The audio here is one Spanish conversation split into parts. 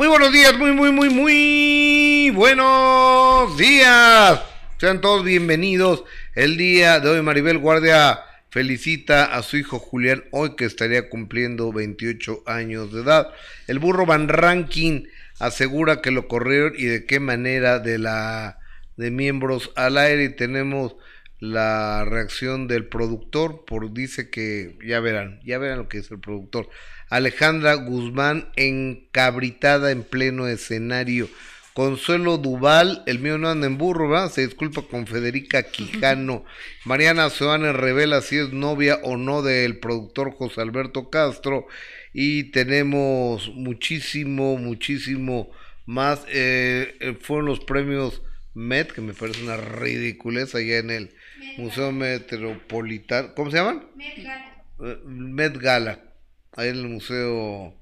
Muy buenos días, muy, muy, muy, muy buenos días. Sean todos bienvenidos. El día de hoy Maribel Guardia felicita a su hijo Julián hoy que estaría cumpliendo 28 años de edad. El burro Van Ranking asegura que lo corrieron y de qué manera de la de miembros al aire y tenemos la reacción del productor por dice que ya verán, ya verán lo que es el productor. Alejandra Guzmán encabritada en pleno escenario. Consuelo Duval, el mío no anda en burro, ¿verdad? Se disculpa con Federica Quijano. Mariana Soane revela si es novia o no del productor José Alberto Castro. Y tenemos muchísimo, muchísimo más. Eh, eh, fueron los premios MET, que me parece una ridiculez allá en el Museo Metropolitano. ¿Cómo se llaman? Met Gala. Eh, Met Gala ahí en el Museo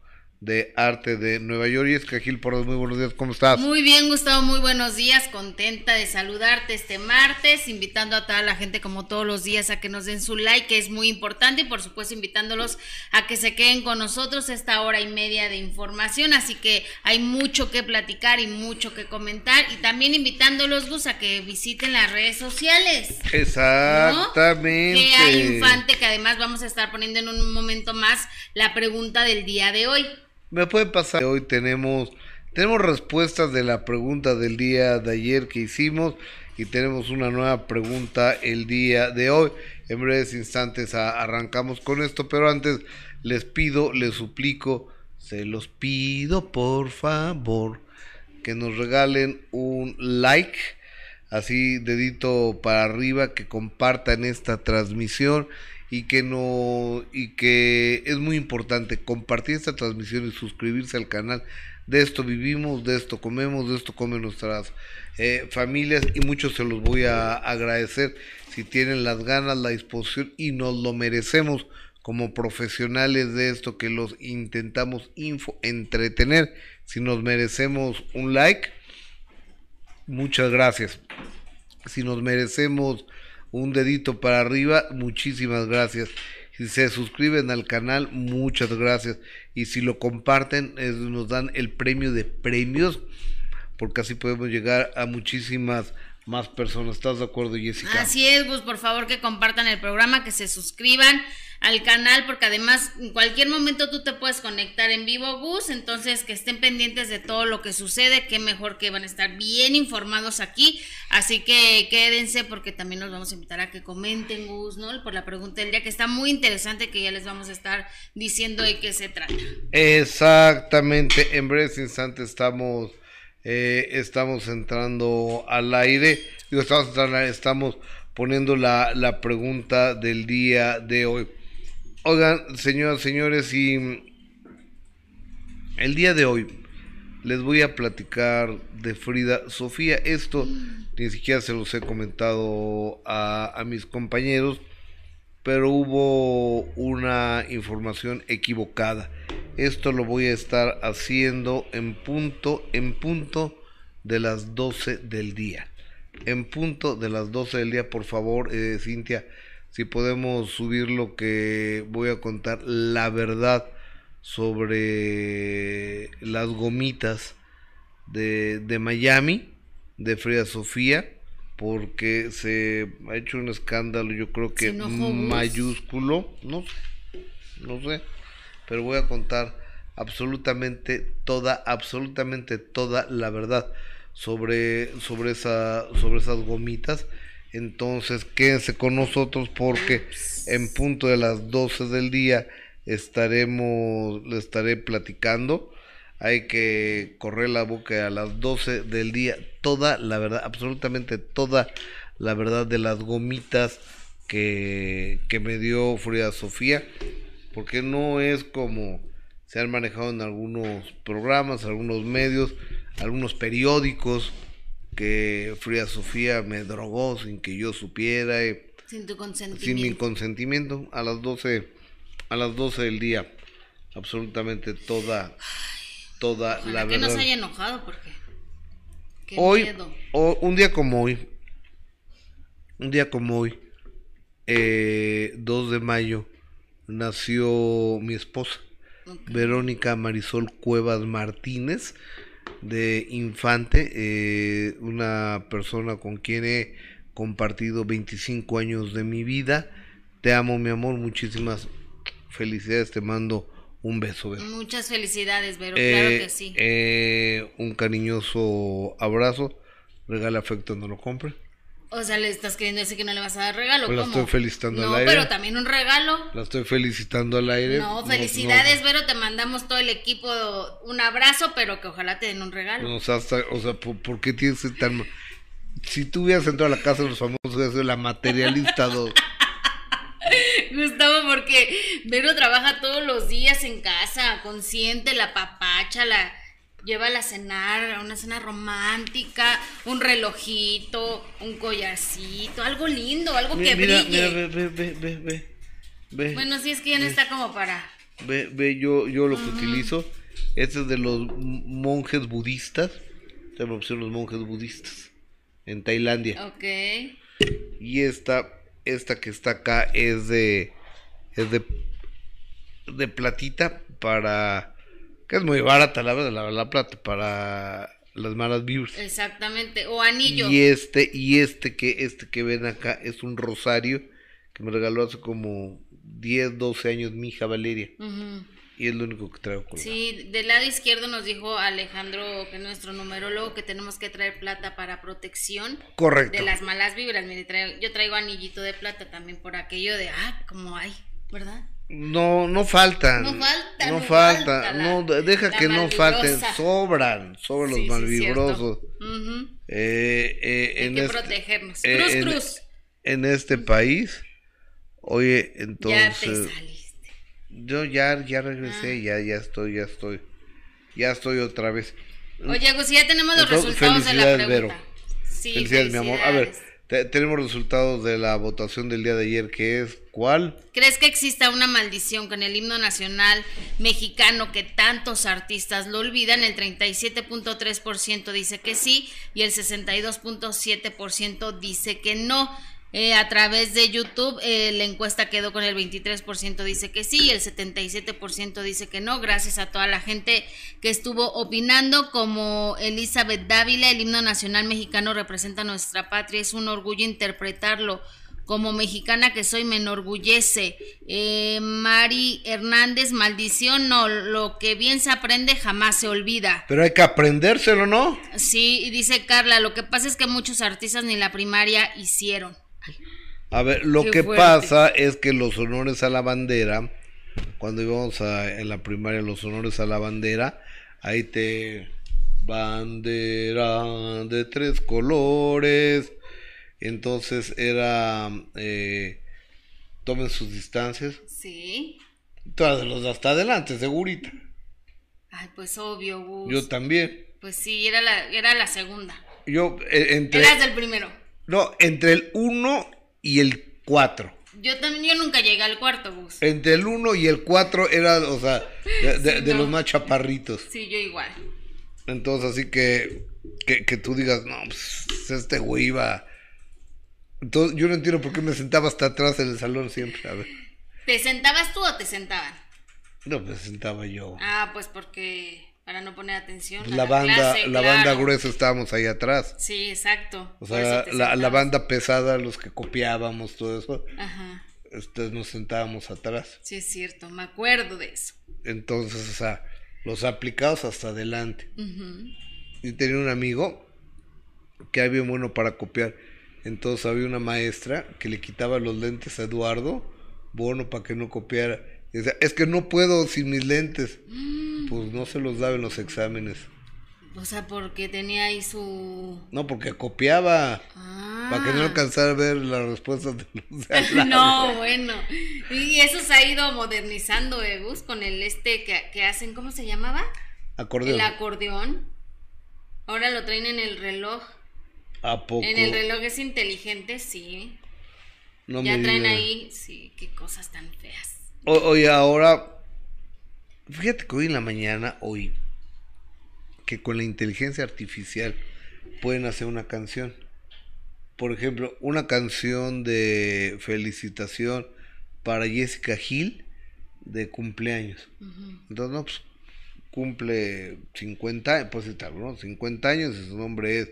de Arte de Nueva York. Y es que Gil Porras, muy buenos días, ¿cómo estás? Muy bien, Gustavo, muy buenos días, contenta de saludarte este martes, invitando a toda la gente como todos los días a que nos den su like, que es muy importante, y por supuesto invitándolos a que se queden con nosotros esta hora y media de información, así que hay mucho que platicar y mucho que comentar, y también invitándolos, Gus, a que visiten las redes sociales. Exactamente. Que hay Infante, que además vamos a estar poniendo en un momento más la pregunta del día de hoy. Me puede pasar. Hoy tenemos, tenemos respuestas de la pregunta del día de ayer que hicimos y tenemos una nueva pregunta el día de hoy. En breves instantes arrancamos con esto, pero antes les pido, les suplico, se los pido por favor que nos regalen un like, así dedito para arriba, que compartan esta transmisión y que no y que es muy importante compartir esta transmisión y suscribirse al canal. De esto vivimos de esto comemos de esto comen nuestras eh, familias y muchos se los voy a agradecer. Si tienen las ganas la disposición y nos lo merecemos como profesionales de esto que los intentamos info entretener. Si nos merecemos un like muchas gracias. Si nos merecemos un dedito para arriba, muchísimas gracias. Si se suscriben al canal, muchas gracias. Y si lo comparten, nos dan el premio de premios, porque así podemos llegar a muchísimas más personas. ¿Estás de acuerdo, Jessica? Así es, Gus, por favor que compartan el programa, que se suscriban al canal porque además en cualquier momento tú te puedes conectar en vivo Gus, entonces que estén pendientes de todo lo que sucede, que mejor que van a estar bien informados aquí, así que quédense porque también nos vamos a invitar a que comenten Gus, ¿no? Por la pregunta del día que está muy interesante que ya les vamos a estar diciendo de qué se trata. Exactamente, en breves instantes estamos eh, estamos entrando al aire, digo, estamos, estamos poniendo la, la pregunta del día de hoy. Oigan, señoras, señores, y el día de hoy les voy a platicar de Frida Sofía. Esto ni siquiera se los he comentado a, a mis compañeros, pero hubo una información equivocada. Esto lo voy a estar haciendo en punto, en punto de las 12 del día. En punto de las 12 del día, por favor, eh, Cintia si podemos subir lo que voy a contar, la verdad sobre las gomitas de, de Miami, de Frida Sofía, porque se ha hecho un escándalo, yo creo que mayúsculo, no sé, no sé, pero voy a contar absolutamente toda, absolutamente toda la verdad sobre, sobre, esa, sobre esas gomitas. Entonces quédense con nosotros porque en punto de las 12 del día estaremos, le estaré platicando. Hay que correr la boca a las 12 del día. Toda la verdad, absolutamente toda la verdad de las gomitas que, que me dio Frida Sofía. Porque no es como se han manejado en algunos programas, algunos medios, algunos periódicos que Frida Sofía me drogó sin que yo supiera. Eh, sin tu consentimiento. Sin mi consentimiento, a las 12, a las 12 del día. Absolutamente toda, toda la que verdad. no se haya enojado, porque. Qué hoy, un día como hoy, un día como hoy, eh, 2 de mayo, nació mi esposa. Verónica Marisol Cuevas Martínez de Infante, eh, una persona con quien he compartido 25 años de mi vida. Te amo, mi amor, muchísimas felicidades, te mando un beso. Muchas felicidades, Vero, claro Eh, que sí. eh, un cariñoso abrazo, regala afecto, no lo compre. O sea, le estás queriendo decir que no le vas a dar regalo. Pues la ¿cómo? estoy felicitando no, al aire. pero también un regalo. La estoy felicitando al aire. No, felicidades, Vero, te mandamos todo el equipo un abrazo, pero que ojalá te den un regalo. No, o sea, hasta- o sea, ¿por, por qué tienes que. Si tú hubieras entrado a la casa de los famosos, hubieras sido la materialista dos. Gustavo, porque Vero trabaja todos los días en casa, consciente, la papacha, la lleva a cenar, una cena romántica, un relojito, un collarcito, algo lindo, algo que mira, brille. mira, ve, ve, ve, ve, ve, ve, Bueno, sí es que ya no está como para. ve, ve, yo, yo lo que utilizo, este es de los monjes budistas, se me pusieron los monjes budistas, en Tailandia. Ok. Y esta, esta que está acá es de, es de, de platita para, que es muy barata la verdad, la, la plata, para las malas vibras. Exactamente. O anillo. Y este, y este que, este que ven acá es un rosario que me regaló hace como 10, 12 años mi hija Valeria. Y es lo único que traigo colgado. Sí, del lado izquierdo nos dijo Alejandro, que es nuestro numerólogo, que tenemos que traer plata para protección Correcto. de las malas vibras. Mire, traigo- yo traigo anillito de plata también por aquello de, ah, como hay, ¿verdad? No, no faltan. No falta, No no falta. falta la- no, de- deja que no falten. Sobran. Sobran Sí, los sí, malvibrosos. Eh, eh, Hay en, que este, protegernos. eh, Cruz, en- cruz. en este país. Oye, ya te entonces. Yo ya, ya Ah. regresé. Ya, ya estoy, ya estoy. Ya estoy otra vez. Oye, Gus, ya tenemos los Entonces, resultados de la felicidades, pregunta. Vero. Sí, Felicidades, mi amor. A ver, felicidades. te- tenemos resultados de la votación del día de ayer, que es ¿cuál? ¿Crees que exista una maldición con el himno nacional mexicano que tantos artistas lo olvidan? El 37.3% dice que sí y el 62.7% dice que no. Eh, a través de YouTube eh, la encuesta quedó con el 23% dice que sí y el 77% dice que no. Gracias a toda la gente que estuvo opinando como Elizabeth Dávila, el himno nacional mexicano representa nuestra patria, es un orgullo interpretarlo como mexicana que soy me enorgullece. Eh, Mari Hernández, maldición, no, lo que bien se aprende jamás se olvida. Pero hay que aprendérselo, ¿no? Sí, y dice Carla, lo que pasa es que muchos artistas ni la primaria hicieron. A ver, lo Qué que fuerte. pasa es que los honores a la bandera, cuando íbamos a, en la primaria, los honores a la bandera, ahí te bandera de tres colores. Entonces era eh, tomen sus distancias. Sí. Todas los hasta adelante, segurita. Ay, pues obvio, Gus. Yo también. Pues sí, era la, era la segunda. Yo eh, entre Eras del primero. No, entre el 1 y el 4. Yo también, yo nunca llegué al cuarto, Gus. Entre el 1 y el 4 era, o sea, de, de- Sí, de no. los más chaparritos. Sí, yo igual. Entonces, así que, que, que tú digas, no, pues este güey iba. Entonces, yo no entiendo por qué me sentaba hasta atrás en el salón siempre. A ver, ¿Te sentabas tú o te sentaban? no me sentaba yo. Ah, pues porque para no poner atención. Pues a la banda, clase, la banda gruesa estábamos ahí atrás. Sí, exacto. O sea, la, la banda pesada, los que copiábamos, todo eso, Ajá, este, nos sentábamos atrás. sí es cierto, me acuerdo de eso. Entonces, o sea, los aplicados hasta adelante. Y tenía un amigo que era bien bueno para copiar. Entonces había una maestra que le quitaba los lentes a Eduardo, bueno, para que no copiara. Y decía, es que no puedo sin mis lentes. Pues no se los daba en los exámenes. O sea, porque tenía ahí su... No, porque copiaba. Ah. Para que no alcanzara a ver las respuestas de los de. No, bueno. Y eso se ha ido modernizando, eh, Gus, con el este que, que hacen, ¿cómo se llamaba? Acordeón. El acordeón. Ahora lo traen en el reloj. ¿A poco? En el reloj es inteligente, sí. No ya me traen ahí, sí, qué cosas tan feas. Oye, ahora, fíjate que hoy en la mañana, hoy, que con la inteligencia artificial pueden hacer una canción. Por ejemplo, una canción de felicitación para Jessica Hill. de cumpleaños. Entonces, no, pues cumple 50, pues está, ¿no? 50 años y su nombre es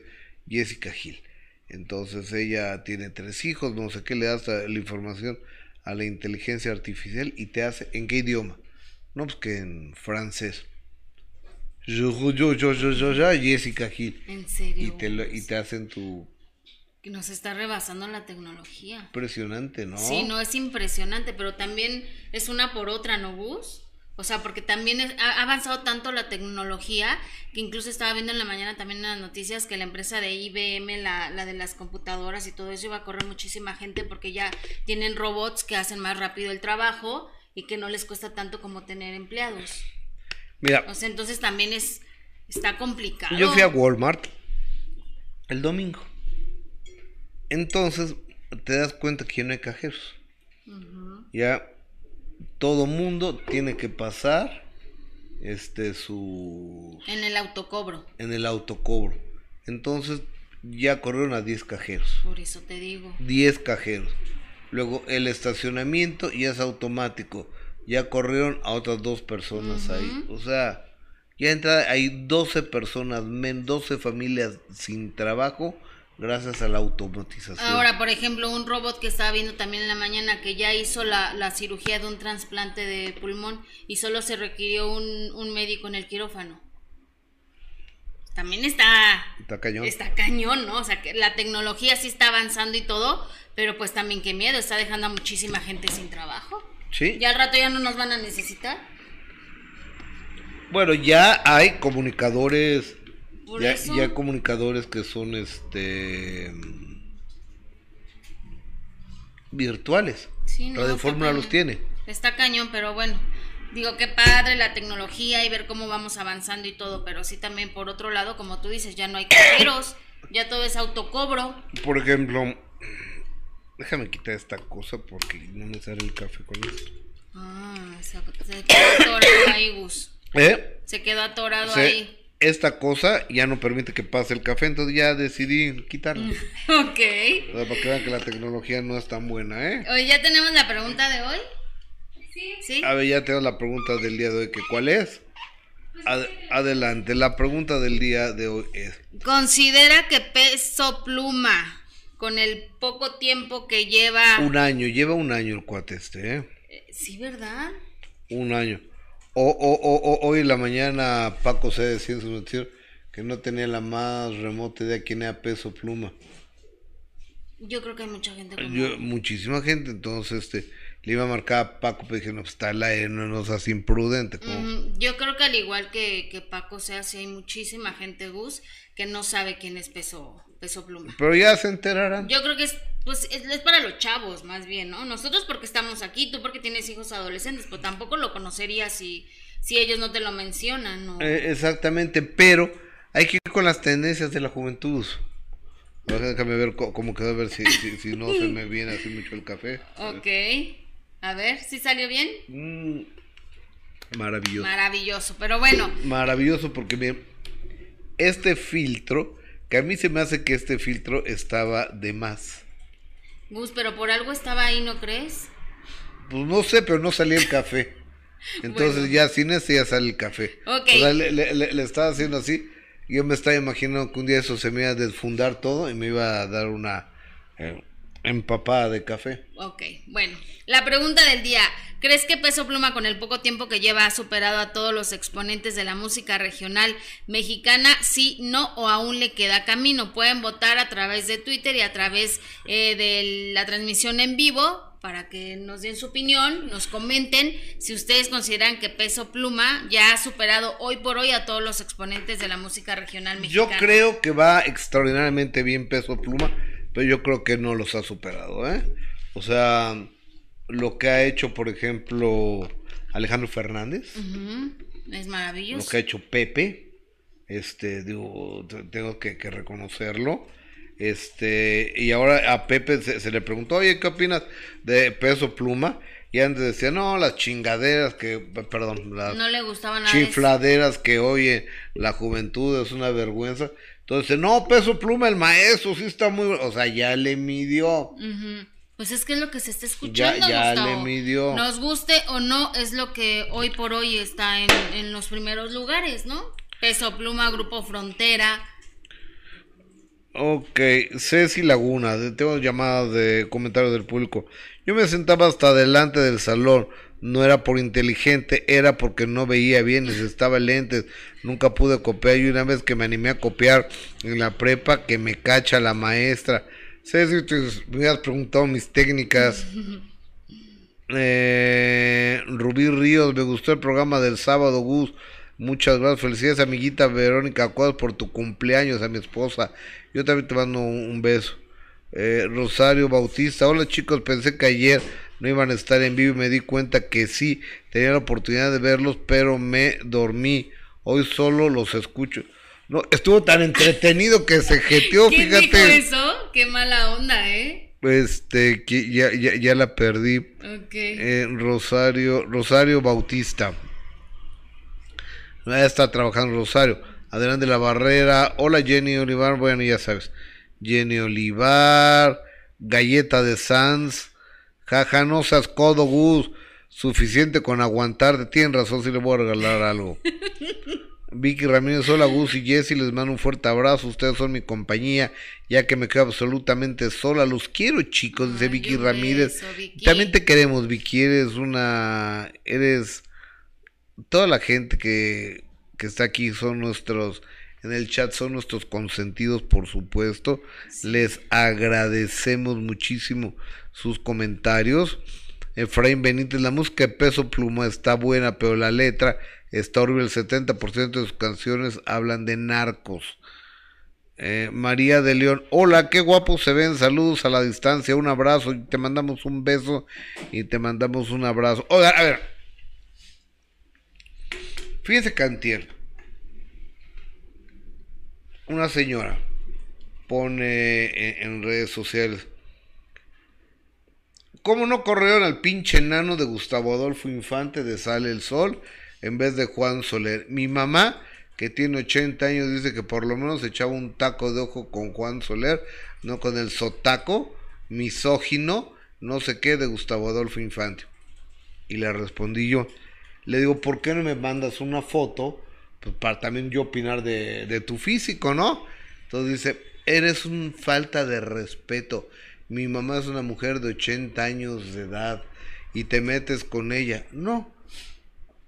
Jessica Gil. Entonces ella tiene tres hijos, no sé qué, le das la información a la inteligencia artificial y te hace, ¿en qué idioma? No, pues que en francés. Yo, yo, yo, yo, yo, yo, Jessica Gil. ¿En serio? Y te, lo- y te hacen tu... Que nos está rebasando la tecnología. Impresionante, ¿no? Sí, no es impresionante, pero también es una por otra, ¿no, Gus? O sea, porque también es- ha avanzado tanto la tecnología que incluso estaba viendo en la mañana también en las noticias que la empresa de IBM, la, la de las computadoras y todo eso, iba a correr muchísima gente porque ya tienen robots que hacen más rápido el trabajo y que no les cuesta tanto como tener empleados. Mira, O sea, entonces también es está complicado. Yo fui a Walmart el domingo. Entonces te das cuenta que ya no hay cajeros. Ya todo mundo tiene que pasar este su en el autocobro. en el autocobro. Entonces ya corrieron a 10 cajeros. Por eso te digo. 10 cajeros. Luego el estacionamiento ya es automático. Ya corrieron a otras dos personas ahí. O sea, ya entra, hay 12 personas, men, 12 familias sin trabajo gracias a la automatización. Ahora, por ejemplo, un robot que estaba viendo también en la mañana que ya hizo la, la cirugía de un trasplante de pulmón y solo se requirió un, un médico en el quirófano. También está, Está cañón. está cañón, ¿no? O sea, que la tecnología sí está avanzando y todo, pero pues también qué miedo, está dejando a muchísima gente sin trabajo. Sí. Ya al rato ya no nos van a necesitar. Bueno, ya hay comunicadores. Por Ya, eso. ya comunicadores que son este virtuales. Sí, no, Radio Fórmula los tiene. Está cañón, pero bueno. Digo, qué padre la tecnología y ver cómo vamos avanzando y todo, pero sí también por otro lado, como tú dices, ya no hay cajeros, ya todo es autocobro. Por ejemplo, déjame quitar esta cosa porque no me sale el café con esto. Ah, se, se quedó atorado ahí, Gus. ¿Eh? Se quedó atorado Se- ahí. Esta cosa ya no permite que pase el café, entonces ya decidí quitarla. Ok. O sea, para que vean que la tecnología no es tan buena, ¿eh? Oye, ¿ya tenemos la pregunta de hoy? Sí. A ver, ya tengo la pregunta del día de hoy, que ¿cuál es? Ad- adelante, la pregunta del día de hoy es, Considera que peso pluma, con el poco tiempo que lleva... un año, lleva un año el cuate este, ¿eh? Eh, Sí, ¿verdad? Un año. O, o, o, hoy en la mañana Paco se decía en su noticiero que no tenía la más remota idea quién era Peso Pluma. Yo creo que hay mucha gente como... Yo, muchísima gente, entonces este le iba a marcar a Paco, pero dije, no, pues está al aire, no, no seas imprudente. Ujú, Yo creo que al igual que, que Paco sea, sí hay muchísima gente, Gus, que no sabe quién es peso, peso pluma. Pero ya se enterarán. Yo creo que es, pues, es, es para los chavos, más bien, ¿no? Nosotros porque estamos aquí, tú porque tienes hijos adolescentes, pero tampoco lo conocerías si, si ellos no te lo mencionan, ¿no? Eh, exactamente, pero hay que ir con las tendencias de la juventud. A Déjame ver cómo quedó, a ver si, si, si no se me viene así mucho el café. Ok. A ver, ¿sí salió bien? Mm, maravilloso. Maravilloso, pero bueno, Maravilloso porque miren, este filtro, que a mí se me hace que este filtro estaba de más. Gus, pero por algo estaba ahí, ¿no crees? Pues no sé, pero no salía el café. Entonces Bueno. ya sin ese ya sale el café. Ok. O sea, le, le- le- le estaba haciendo así. Yo me estaba imaginando que un día eso se me iba a desfundar todo y me iba a dar una eh, empapada de café. Ok, bueno, la pregunta del día. ¿Crees que Peso Pluma con el poco tiempo que lleva ha superado a todos los exponentes de la música regional mexicana? Sí, no o aún le queda camino. Pueden votar a través de Twitter y a través eh, de la transmisión en vivo para que nos den su opinión, nos comenten si ustedes consideran que Peso Pluma ya ha superado hoy por hoy a todos los exponentes de la música regional Yo mexicana. creo que va extraordinariamente bien peso pluma, pero yo creo que no los ha superado, ¿eh? O sea, lo que ha hecho, por ejemplo, Alejandro Fernández, Es lo maravilloso. que ha hecho Pepe, este, digo, te- tengo que, que reconocerlo. Este, y ahora a Pepe se, se le preguntó, oye, ¿qué opinas de peso pluma? Y antes decía, no, las chingaderas que, perdón, las No le gustaba nada. de eso. chifladeras que oye la juventud es una vergüenza. Entonces, no, peso pluma, el maestro, sí está muy, o sea, ya le midió. Pues es que es lo que se está escuchando, Ya- ya Gustavo. le midió. Nos guste o no, es lo que hoy por hoy está en, en los primeros lugares, ¿no? Peso Pluma, Grupo Frontera. Ok, Ceci Laguna, tengo llamadas de comentarios del público. Yo me sentaba hasta delante del salón, no era por inteligente, era porque no veía bien, necesitaba lentes, nunca pude copiar y una vez que me animé a copiar en la prepa, que me cacha la maestra. Tú me habías preguntado mis técnicas. Eh, Rubí Ríos, me gustó el programa del sábado, Gus. Muchas gracias, felicidades amiguita Verónica Cuadros por tu cumpleaños, a mi esposa. Yo también te mando un, un beso. Eh, Rosario Bautista, hola chicos, pensé que ayer no iban a estar en vivo y me di cuenta que sí, tenía la oportunidad de verlos, pero me dormí. Hoy solo los escucho. No, estuvo tan entretenido que se jeteó, ¿Quién fíjate. dijo eso? Qué mala onda, ¿eh? Este, que ya, ya, ya la perdí. Ok. Eh, Rosario, Rosario Bautista. Ya está trabajando Rosario. Adrián de la Barrera. Hola Jenny Olivar. Bueno, ya sabes. Jenny Olivar. Galleta de Sans. Jaja, no seas codo, Gus. Suficiente con aguantarte. Tienen razón si le voy a regalar algo. Vicky Ramírez, hola Gus y Jessy, les mando un fuerte abrazo, ustedes son mi compañía, ya que me quedo absolutamente sola, los quiero chicos, dice Ay, Vicky Ramírez. beso, Vicky. También te queremos, Vicky, eres una, eres, toda la gente que, que está aquí son nuestros, en el chat son nuestros consentidos, por supuesto, les agradecemos muchísimo sus comentarios. Efraín Benítez, la música de peso pluma está buena, pero la letra está horrible. El 70% de sus canciones hablan de narcos. Eh, María de León, hola, qué guapos se ven, saludos a la distancia, un abrazo, y te mandamos un beso y te mandamos un abrazo. Oiga, a ver, fíjense Cantier, una señora pone en redes sociales, ¿cómo no corrieron al pinche enano de Gustavo Adolfo Infante de Sale el Sol en vez de Juan Soler? Mi mamá que tiene 80 años, dice que por lo menos echaba un taco de ojo con Juan Soler, no con el sotaco, misógino, no sé qué, de Gustavo Adolfo Infante. Y le respondí yo, le digo, ¿por qué no me mandas una foto? Pues para también yo opinar de, de tu físico, ¿no? Entonces dice, eres un falta de respeto. Mi mamá es una mujer de 80 años de edad y te metes con ella. No,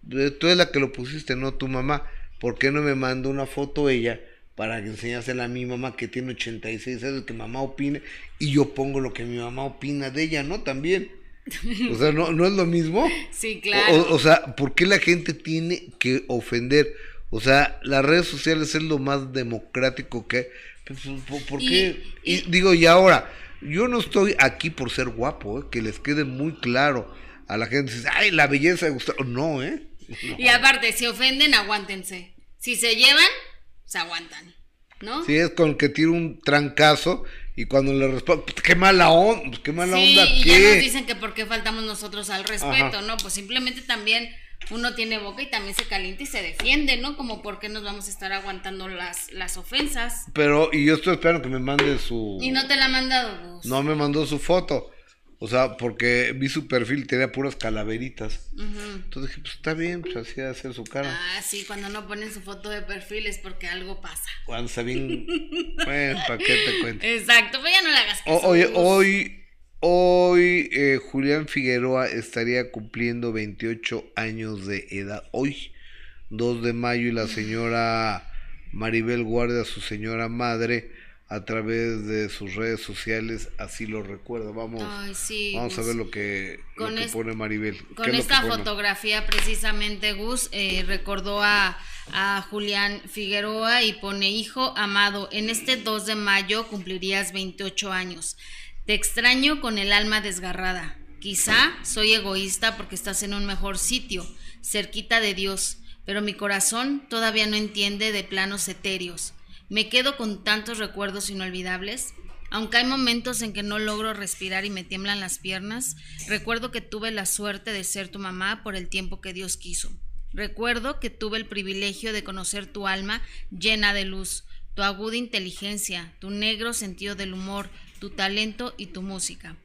tú eres la que lo pusiste, no tu mamá. ¿por qué no me manda una foto ella para que enseñársela a mi mamá que tiene 86 años, que mamá opine, y yo pongo lo que mi mamá opina de ella, ¿no? También. O sea, ¿no, no es lo mismo? Sí, claro. O, o sea, ¿por qué la gente tiene que ofender? O sea, las redes sociales es lo más democrático que... Pues, ¿Por, qué? Y, y- digo, y ahora, yo no estoy aquí por ser guapo, ¿eh? que les quede muy claro a la gente. Ay, la belleza de Gustavo. No, ¿eh? No. Y aparte, si ofenden, aguántense. Si se llevan, se aguantan. ¿No? Sí, es con el que tira un trancazo y cuando le responde, pues, qué mala onda, pues, qué mala Sí, onda, y ya nos dicen que por qué faltamos nosotros al respeto, Ajá. ¿no? Pues simplemente también uno tiene boca y también se calienta y se defiende, ¿no? Como por qué nos vamos a estar aguantando las, las ofensas. Pero, y yo estoy esperando que me mande su... Y no te la han mandado, Gus. No me mandó su foto. O sea, porque vi su perfil, tenía puras calaveritas. Entonces dije, pues está bien, pues así de hacer su cara. Ah, sí, cuando no ponen su foto de perfil es porque algo pasa. Cuando está bien... bueno, ¿para qué te cuento? Exacto, pues ya no le hagas caso. O- oye, Gus. hoy, hoy eh, Julián Figueroa estaría cumpliendo 28 años de edad. Hoy, 2 de mayo, y la señora Maribel Guardia, su señora madre, a través de sus redes sociales, así lo recuerda. Vamos, Ay, sí. vamos a ver lo que, lo Con que es- pone Maribel. ¿Qué Con esta fotografía precisamente Gus eh, recordó a, a Julián Figueroa y pone hijo amado, en este 2 de mayo cumplirías 28 años. Te extraño con el alma desgarrada. Quizá soy egoísta porque estás en un mejor sitio, cerquita de Dios, pero mi corazón todavía no entiende de planos etéreos. Me quedo con tantos recuerdos inolvidables. Aunque hay momentos en que no logro respirar y me tiemblan las piernas, recuerdo que tuve la suerte de ser tu mamá por el tiempo que Dios quiso. Recuerdo que tuve el privilegio de conocer tu alma llena de luz, tu aguda inteligencia, tu negro sentido del humor, tu talento y tu música.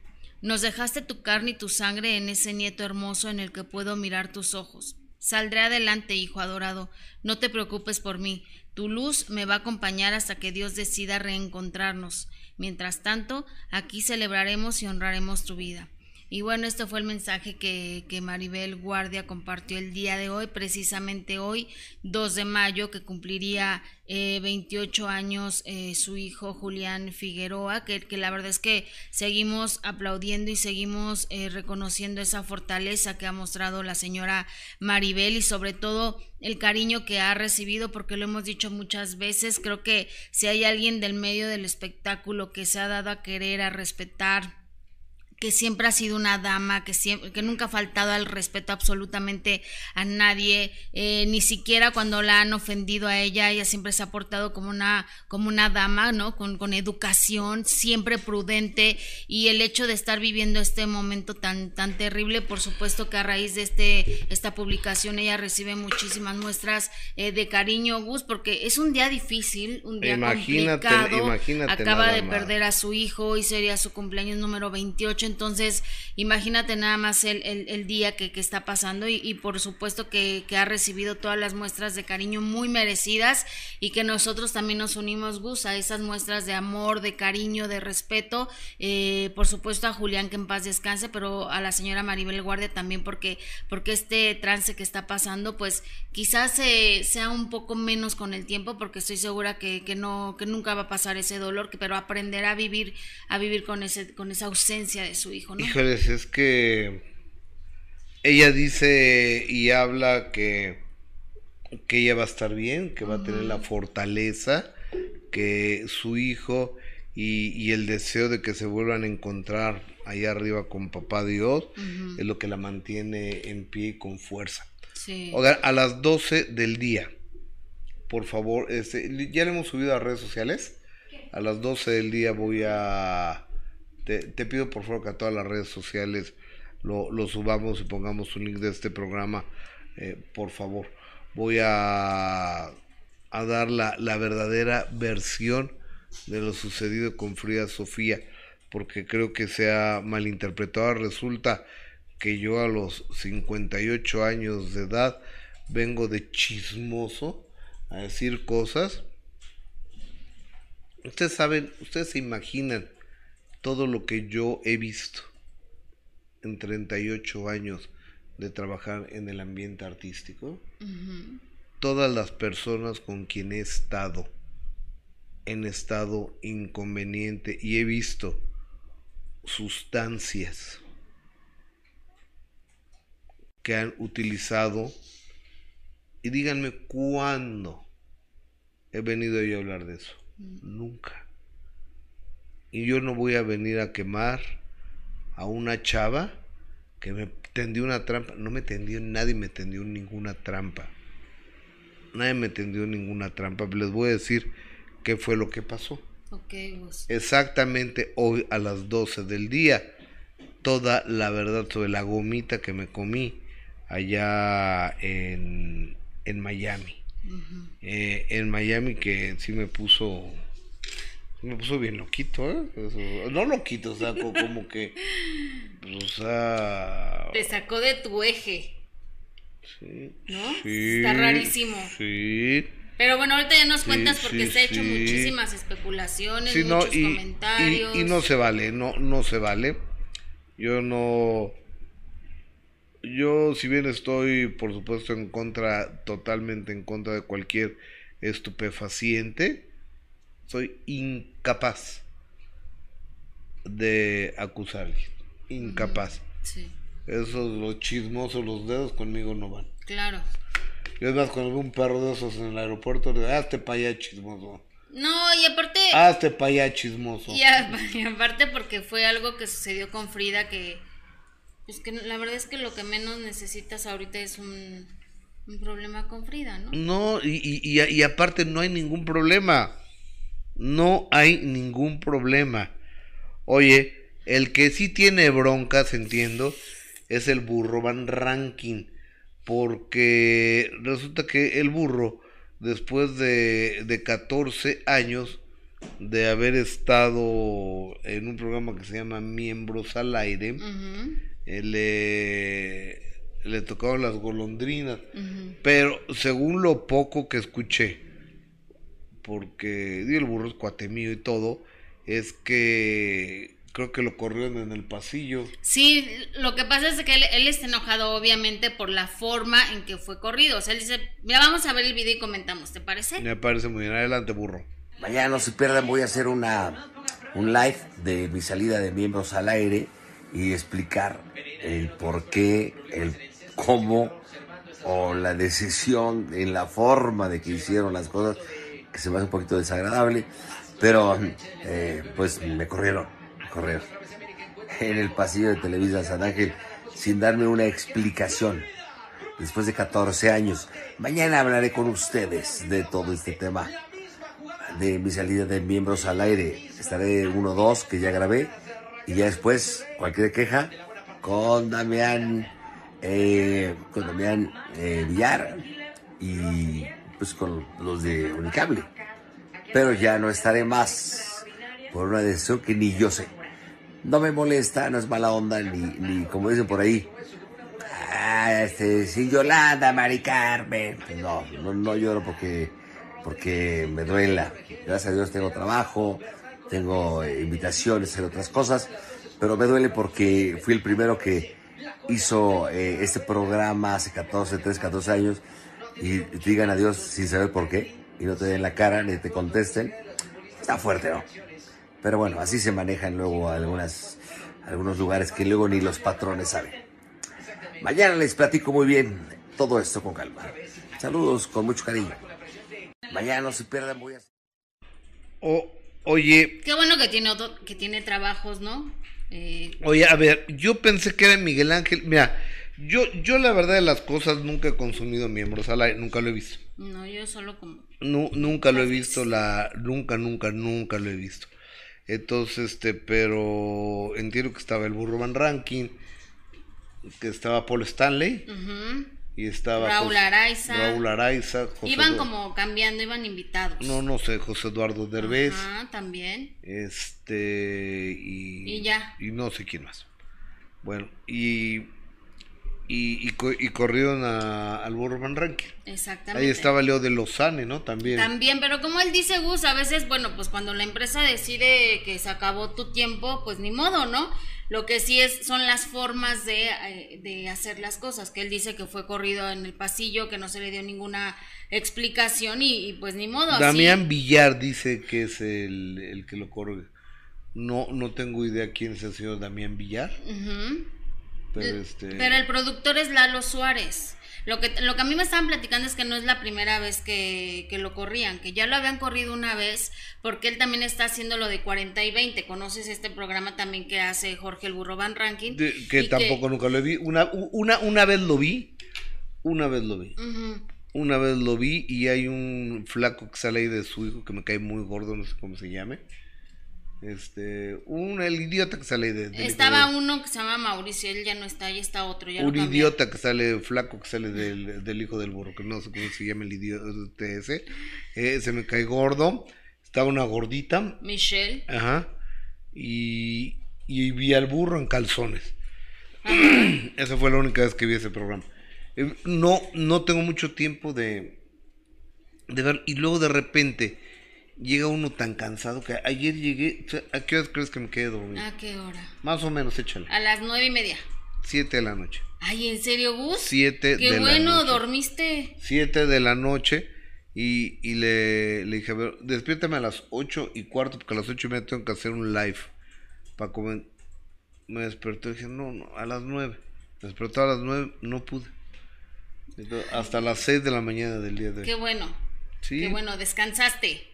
Nos dejaste tu carne y tu sangre en ese nieto hermoso en el que puedo mirar tus ojos. Saldré adelante, hijo adorado. No te preocupes por mí. Tu luz me va a acompañar hasta que Dios decida reencontrarnos. Mientras tanto, aquí celebraremos y honraremos tu vida. Y bueno, este fue el mensaje que, que, Maribel Guardia compartió el día de hoy, precisamente hoy, 2 de mayo, que cumpliría eh, 28 años eh, su hijo Julián Figueroa, que, que, la verdad es que seguimos aplaudiendo y seguimos eh, reconociendo esa fortaleza que ha mostrado la señora Maribel y sobre todo el cariño que ha recibido, porque lo hemos dicho muchas veces, creo que si hay alguien del medio del espectáculo que se ha dado a querer, a respetar, que siempre ha sido una dama, que, siempre, que nunca ha faltado al respeto absolutamente a nadie, eh, ni siquiera cuando la han ofendido a ella, ella siempre se ha portado como una, como una dama, ¿no? Con, con educación, siempre prudente, y el hecho de estar viviendo este momento tan, tan terrible, por supuesto que a raíz de este, esta publicación ella recibe muchísimas muestras eh, de cariño, Gus, porque es un día difícil, un día imagínate, complicado, imagínate acaba de perder a su hijo y sería su cumpleaños número 28, entonces, imagínate nada más el, el, día que, que, está pasando y, por supuesto que, ha recibido todas las muestras de cariño muy merecidas y que nosotros también nos unimos, Gus, a esas muestras de amor, de cariño, de respeto. Eh, por supuesto a Julián que en paz descanse, pero a la señora Maribel Guardia también porque, porque este trance que está pasando, pues quizás eh, sea un poco menos con el tiempo porque estoy segura que, que, no, que nunca va a pasar ese dolor, pero aprender a vivir, a vivir con, ese, con esa ausencia de su hijo, ¿no? Híjoles, es que ella dice y habla que, que ella va a estar bien, que va uh -huh. a tener la fortaleza, que su hijo y, y, el deseo de que se vuelvan a encontrar allá arriba con papá Dios uh -huh. es lo que la mantiene en pie y con fuerza. Sí. A las 12 del día, por favor, este, ya le hemos subido a redes sociales. A las 12 del día voy a te, pido por favor que a todas las redes sociales lo, lo subamos y pongamos un link de este programa, eh, por favor. Voy a, a dar la, la, verdadera versión de lo sucedido con Frida Sofía, porque creo que se ha malinterpretado. Resulta que yo a los 58 años de edad vengo de chismoso a decir cosas. Ustedes saben, ustedes se imaginan todo lo que yo he visto en 38 años de trabajar en el ambiente artístico, uh -huh. todas las personas con quien he estado en estado inconveniente y he visto sustancias que han utilizado y díganme cuándo he venido yo a hablar de eso. Uh -huh. Nunca y yo no voy a venir a quemar a una chava que me tendió una trampa. No me tendió, nadie me tendió ninguna trampa. Nadie me tendió ninguna trampa. Les voy a decir qué fue lo que pasó. Okay, vos. Exactamente hoy a las 12 del día, toda la verdad sobre la gomita que me comí allá en, en Miami. Uh -huh. eh, en Miami que sí me puso me puso bien loquito, ¿eh? Eso, no loquito, o sea, como que. O sea. Te sacó de tu eje. Sí. ¿No? Sí. Está rarísimo. Sí. Pero bueno, ahorita ya nos cuentas sí, porque sí, se ha hecho muchísimas especulaciones, no, muchos y, comentarios. y, y no se vale, no, no se vale. Yo no. Yo, si bien estoy, por supuesto, en contra, totalmente en contra de cualquier estupefaciente, soy incapaz de acusar a alguien. Incapaz. Sí. Esos, los chismosos, los dedos conmigo no van. Claro. Yo es más, veo un perro de esos en el aeropuerto, le digo, hazte para allá chismoso. No, y aparte. Hazte para allá chismoso. Y, a, y, aparte, porque fue algo que sucedió con Frida que. Pues que la verdad es que lo que menos necesitas ahorita es un, un problema con Frida, ¿no? No, y, y, y aparte no hay ningún problema. No hay ningún problema. Oye, el que sí tiene broncas, entiendo, es el burro Van Ranking. Porque resulta que el burro, después de, de 14 años, de haber estado en un programa que se llama Miembros al Aire. Él le, le tocaron las golondrinas. Pero según lo poco que escuché, porque digo, el burro es cuate mío y todo, es que creo que lo corrieron en el pasillo. Sí, lo que pasa es que él, él está enojado obviamente por la forma en que fue corrido. O sea, él dice, mira, vamos a ver el video y comentamos, ¿te parece? Me parece muy bien. Adelante, burro. Mañana no se pierdan, voy a hacer una, un live de mi salida de miembros al aire y explicar el por qué, el cómo o la decisión en la forma de que hicieron las cosas, que se me hace un poquito desagradable, pero eh, pues me corrieron, me corrieron en el pasillo de Televisa San Ángel sin darme una explicación. Después de 14 años, mañana hablaré con ustedes de todo este tema de mi salida de miembros al aire. Estaré uno o dos que ya grabé y ya después cualquier queja con Damián, eh, con Damián eh, Villar y pues con los de Unicable. Pero ya no estaré más por una decisión que ni yo sé. No me molesta, no es mala onda, ni, ni como dicen por ahí. Ah, este, Yolanda, Mari Carmen. No, no, no lloro porque, porque me duela. Gracias a Dios tengo trabajo, tengo eh, invitaciones, hacer otras cosas, pero me duele porque fui el primero que hizo eh, este programa hace 14, 13, 14 años y te digan adiós sin saber por qué y no te den la cara ni te contesten. Está fuerte, ¿no? Pero bueno, así se manejan luego algunas, algunos lugares que luego ni los patrones saben. Mañana les platico muy bien todo esto con calma. Saludos con mucho cariño. Mañana no se pierdan, voy a... O- oye, Qué bueno que tiene otro, que tiene trabajos, ¿no? Eh, oye, a ver, yo pensé que era Miguel Ángel. Mira, yo, yo la verdad de las cosas nunca he consumido miembros al aire, nunca lo he visto. no, yo solo como... Nu- nunca lo he visto, la, nunca, nunca, nunca lo he visto. Entonces, este, pero entiendo que estaba el Burro Van Ranking, que estaba Paul Stanley y estaba Raúl Jos- Araiza. Raúl Araiza, José Iban como cambiando, iban invitados. no, no sé, José Eduardo Derbez, Ajá, también. este y, Y ya. y no sé quién más. Bueno, y y, y, co- y corrieron a, al Burro Van Ranking. Exactamente. Ahí estaba Leo de Lozane, ¿no? También. También, pero como él dice Gus, a veces, bueno, pues cuando la empresa decide que se acabó tu tiempo, pues ni modo, ¿no? Lo que sí es son las formas de, eh, de hacer las cosas, que él dice que fue corrido en el pasillo, que no se le dio ninguna explicación y, y pues ni modo. así. Damián Villar dice que es el, el que lo corre. No, no tengo idea quién es el señor Damián Villar, Ujú. Pero este... Pero el productor es Lalo Suárez. Lo que, lo que a mí me estaban platicando es que no es la primera vez que, que lo corrían, que ya lo habían corrido una vez, porque él también está haciendo lo de 40 y 20. ¿Conoces este programa también que hace Jorge el Burro Van Ranking? de- que tampoco nunca lo vi. Una, una, una vez lo vi, una vez lo vi. Una vez lo vi y hay un flaco que sale ahí de su hijo que me cae muy gordo, no sé cómo se llame. Este, un, el idiota que sale de... Estaba de- uno que se llama Mauricio, él ya no está, ahí está otro. Ya un idiota que sale, flaco que sale del, del hijo del burro, que no sé cómo se llama el idiota ese. Eh, se me cae gordo. Estaba una gordita. Michelle. Ajá. Y, y vi al burro en calzones. Esa fue la única vez que vi ese programa. Eh, No, no tengo mucho tiempo de, de ver. Y luego de repente llega uno tan cansado que ayer llegué. ¿A qué horas crees que me quedé dormido? ¿A qué hora? Más o menos, échale. A las nueve y media. Siete de la noche. Ay, ¿en serio, Gus? Siete Qué de la bueno, noche. dormiste. 7 de la noche y, y le, le dije, a ver, despiértame a las 8 y cuarto porque a las 8 y media tengo que hacer un live para comer. Me despertó y dije, no, no, a las 9. Me despertó a las 9, no pude. Entonces, hasta las 6 de la mañana del día de hoy. Qué bueno. Sí, Qué bueno, descansaste.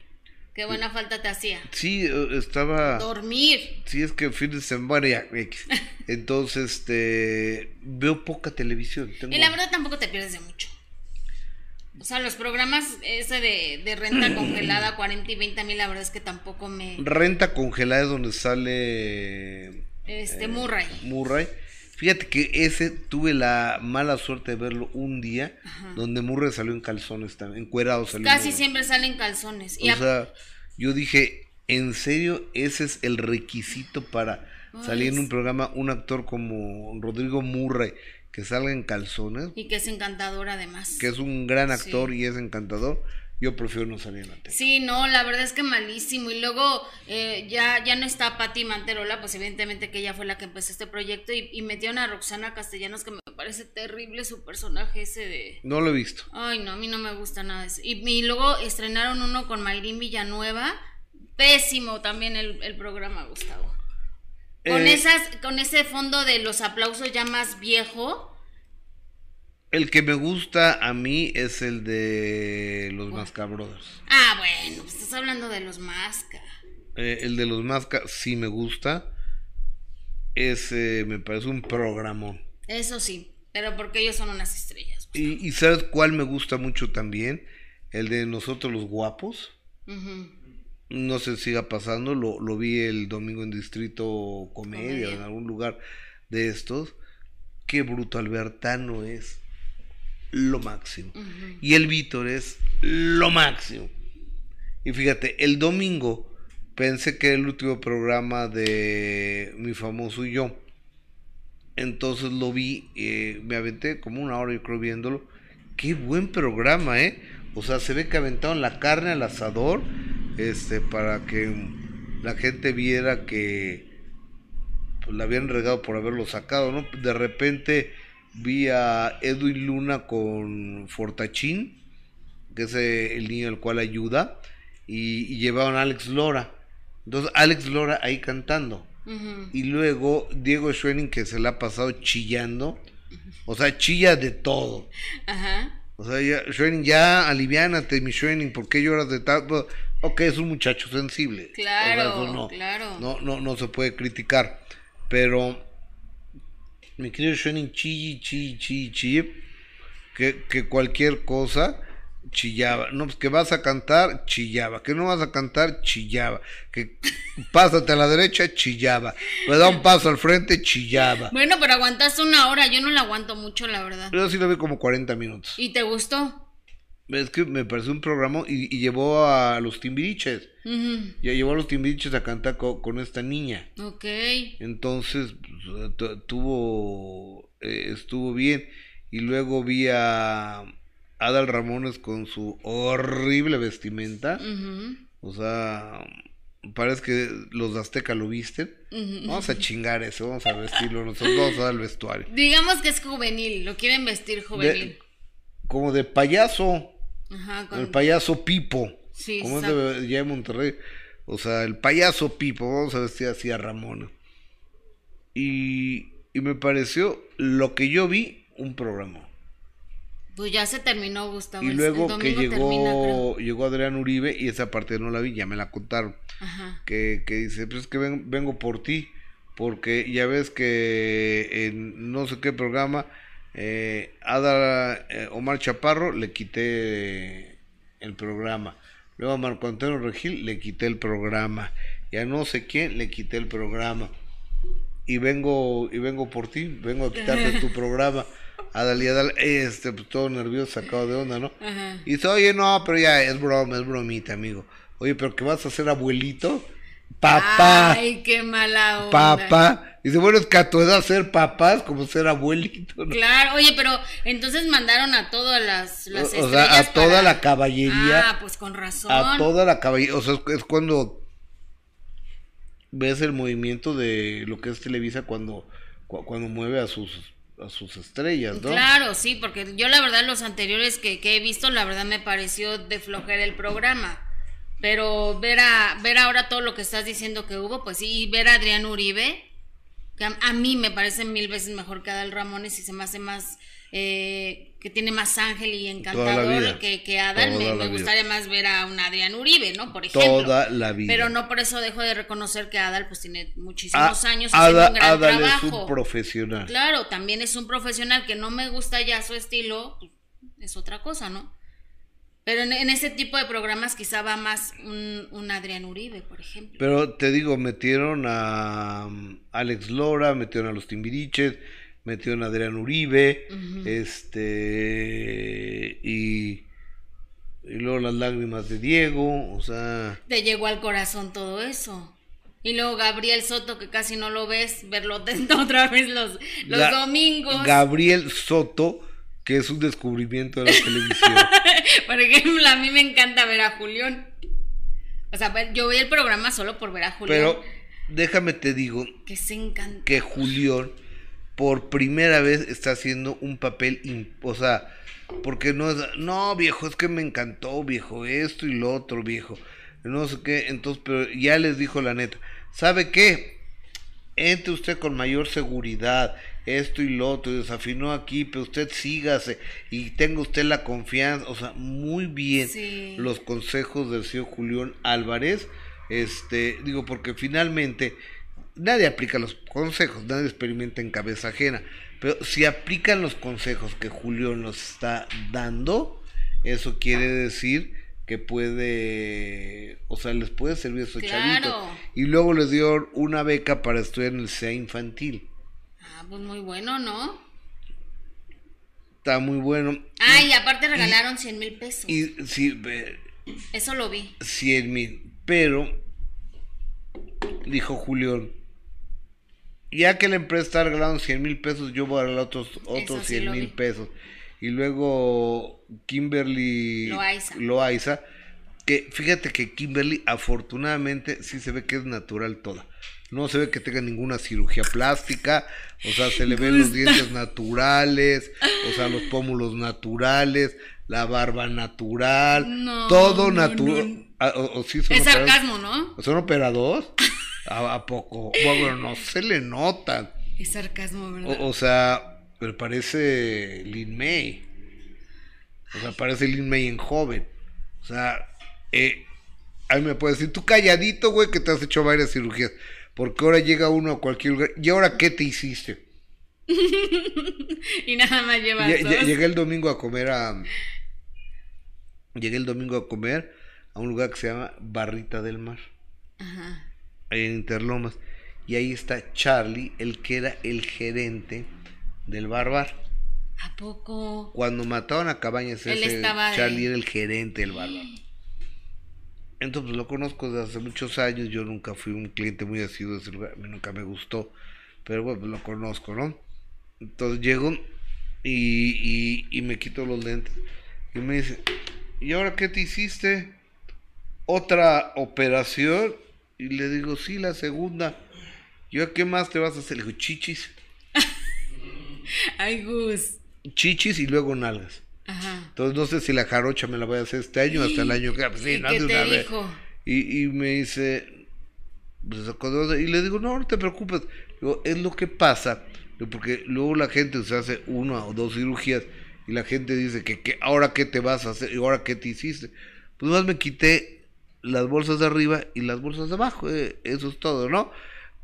Qué buena falta te hacía. sí, eh, estaba... Dormir. Sí, es que fin de semana ya. Entonces, este, veo poca televisión. Tengo... Y la verdad tampoco te pierdes de mucho. O sea, los programas ese de, de renta congelada 40 y 20 a mí la verdad es que tampoco me... Renta congelada es donde sale Este, Murray. Murray. Fíjate que ese tuve la mala suerte de verlo un día donde Murray salió en calzones también, encuerado salió. Casi siempre salen calzones. Y O a- sea, yo dije, ¿En serio ese es el requisito para salir en un programa un actor como Rodrigo Murray que salga en calzones? Y que es encantador además. Que es un gran actor y es encantador yo prefiero no salir en la tele. Sí, no, la verdad es que malísimo. Y luego eh, ya, ya no está Patti Manterola, pues evidentemente que ella fue la que empezó este proyecto y, y metieron a Roxana Castellanos, que me parece terrible su personaje ese de... No lo he visto. Ay, no, a mí no me gusta nada eso. Y, y luego estrenaron uno con Mayrín Villanueva. Pésimo también el, el programa, Gustavo. Con, Eh, esas, con ese fondo de los aplausos ya más viejo. El que me gusta a mí es el de los Masca Brothers. Ah, bueno, pues estás hablando de los Masca. Eh, el de los Masca sí me gusta. Ese me parece un programón. Eso sí, pero porque ellos son unas estrellas. Y, y ¿sabes cuál me gusta mucho también? El de Nosotros los Guapos. No si siga pasando, lo, lo vi el domingo en Distrito Comedia, Comedia. en algún lugar de estos. Qué bruto Albertano es lo máximo. Y el Víctor es lo máximo. Y fíjate, el domingo pensé que era el último programa de Mi Famoso y Yo. Entonces lo vi, eh, me aventé como una hora yo creo viéndolo. Qué buen programa, ¿eh? O sea, se ve que aventaron la carne al asador, este, para que la gente viera que pues, la habían regado por haberlo sacado, ¿no? De repente vi a Edwin Luna con Fortachín, que es eh, el niño al cual ayuda, y, y llevaban a Alex Lora. Entonces, Alex Lora ahí cantando. Y luego Diego Schwenning que se la ha pasado chillando. O sea, chilla de todo. Ajá. O sea, ya, Schwenning, ya aliviánate, mi Schwenning, ¿por qué lloras de tal? Bueno, ok, es un muchacho sensible. Claro, O sea, eso no, claro. No, no, no se puede criticar. Pero, mi querido Schwenning, chille, chille, chille, chille, que, que cualquier cosa chillaba. No, pues que vas a cantar, chillaba. Que no vas a cantar, chillaba. Que pásate a la derecha, chillaba. Le da un paso al frente, chillaba. Bueno, pero aguantaste una hora, yo no la aguanto mucho, la verdad. Yo sí lo vi como 40 minutos. ¿Y te gustó? Es que me pareció un programa y, y llevó a los timbiriches. Ujú. Ya llevó a los timbiriches a cantar co- con, esta niña. Ok. Entonces pues, tu- tuvo eh, estuvo bien y luego vi a Adal Ramones con su horrible vestimenta. O sea, parece que los de Azteca lo visten. Vamos a chingar eso, vamos a vestirlo nosotros, vamos a dar el vestuario. Digamos que es juvenil, lo quieren vestir juvenil. De- como de payaso, Ajá, con... el payaso Pipo. Sí, como es de, ya de Monterrey. O sea, el payaso Pipo, vamos a vestir así a Ramona. Y, y me pareció lo que yo vi, un programa. Pues ya se terminó, Gustavo. Y luego que domingo termina, llegó, llegó Adrián Uribe y esa parte no la vi, ya me la contaron. Ajá. Que, que dice, pues es que ven- vengo por ti, porque ya ves que en no sé qué programa, eh, Ada, eh, Omar Chaparro le quité el programa. Luego a Marco Antonio Regil le quité el programa. Y a no sé quién le quité el programa. Y vengo, y vengo por ti, vengo a quitarte tu programa. Adal y Adal, este, pues todo nervioso, sacado de onda, ¿no? Ajá. Y dice, oye, no, pero ya es broma, es bromita, amigo. Oye, pero que vas a ser abuelito. Papá, Ay, qué mala onda. papá. Dice, bueno, es que a tu edad ser papá es como ser abuelito, ¿no? Claro, oye, pero entonces mandaron a todas las, las O- o sea, a estrellas toda para- la caballería. Ah, pues con razón. A toda la caballería. O sea, es, es cuando ves el movimiento de lo que es Televisa cuando, cu- cuando mueve a sus, a sus estrellas, ¿no? Claro, sí, porque yo la verdad los anteriores que, que he visto, la verdad me pareció de flojera el programa. Pero ver a ver ahora todo lo que estás diciendo que hubo, pues sí, y ver a Adrián Uribe, que a, a mí me parece mil veces mejor que Adal Ramones y se me hace más, eh, que tiene más ángel y encantador que, que Adal. Toda Me, gustaría más ver a un Adrián Uribe, ¿no? Por ejemplo. Toda la vida. Pero no por eso dejo de reconocer que Adal pues tiene A- muchísimos años Ada- un gran Adal trabajo. es un profesional. Claro, también es un profesional que no me gusta ya su estilo, pues, es otra cosa, ¿no? Pero en, en ese tipo de programas quizá va más un, un Adrián Uribe, por ejemplo. Pero te digo, metieron a um, Alex Lora, metieron a los Timbiriches, metieron a Adrián Uribe, este, y, Y luego las lágrimas de Diego, o sea... Te llegó al corazón todo eso. Y luego Gabriel Soto, que casi no lo ves, verlo otra vez los, los domingos. Gabriel Soto, que es un descubrimiento de la televisión. por ejemplo, a mí me encanta ver a Julián. O sea, yo vi el programa solo por ver a Julián. Pero déjame te digo que se encanta. Que Julián por primera vez está haciendo un papel, o sea, porque no es, no viejo, es que me encantó viejo, esto y lo otro viejo, no sé qué, entonces, pero ya les dijo la neta, ¿sabe qué? Entre usted con mayor seguridad, esto y lo otro, desafinó aquí, pero usted sígase y tenga usted la confianza, o sea, muy bien los consejos del señor Julián Álvarez, este, digo, porque finalmente nadie aplica los consejos, nadie experimenta en cabeza ajena, pero si aplican los consejos que Julio nos está dando, eso quiere decir que puede, o sea, les puede servir a esos claro. Y luego les dio una beca para estudiar en el CEA infantil. Ah, pues muy bueno, ¿no? Está muy bueno. Ah, y aparte regalaron 100 mil pesos. Y sí, eso lo vi. 100 mil, pero dijo Julián, ya que la empresa está regalando 100 mil pesos, yo voy a regalar otros, otros 100 mil pesos. Y luego Kimberly Loaiza. Loaiza, que fíjate que Kimberly afortunadamente sí se ve que es natural toda. No se ve que tenga ninguna cirugía plástica, o sea, se le ven los dientes naturales, o sea, los pómulos naturales, la barba natural, todo natural. Ah, es sarcasmo, ¿no? ¿Son operados? ¿A, poco? Bueno, no se le nota. Es sarcasmo, ¿verdad? O, sea, pero parece Lin May. O sea, parece Lin May en joven. O sea, eh, a mí me puede decir, tú calladito, güey, que te has hecho varias cirugías. Porque ahora llega uno a cualquier lugar. ¿Y ahora qué te hiciste? y nada más llevas Llegué el domingo a comer a... Llegué el domingo a comer a un lugar que se llama Barrita del Mar. Ajá en Interlomas. Y ahí está Charlie, el que era el gerente del barbar. ¿A poco? Cuando mataron a Cabañas, ese Charlie era el gerente del barbar. Entonces pues, lo conozco desde hace muchos años. Yo nunca fui un cliente muy asiduo de ese lugar. A mí nunca me gustó. Pero bueno, pues, lo conozco, ¿no? Entonces llego y, y me quito los lentes. Y me dice, ¿y ahora qué te hiciste? ¿Otra operación? Y le digo, sí, la segunda. Yo, ¿qué más te vas a hacer? Le digo, chichis. Ay, Gus. Chichis y luego nalgas. Entonces no sé si la jarocha me la voy a hacer este año hasta el año que sí, ¿Y qué te dijo? Y, y, me dice, pues, y le digo, no, no te preocupes. Digo, es lo que pasa, porque luego la gente se hace una o dos cirugías y la gente dice que, que ahora qué te vas a hacer y ahora qué te hiciste. Pues más me quité las bolsas de arriba y las bolsas de abajo, eh, eso es todo, ¿no?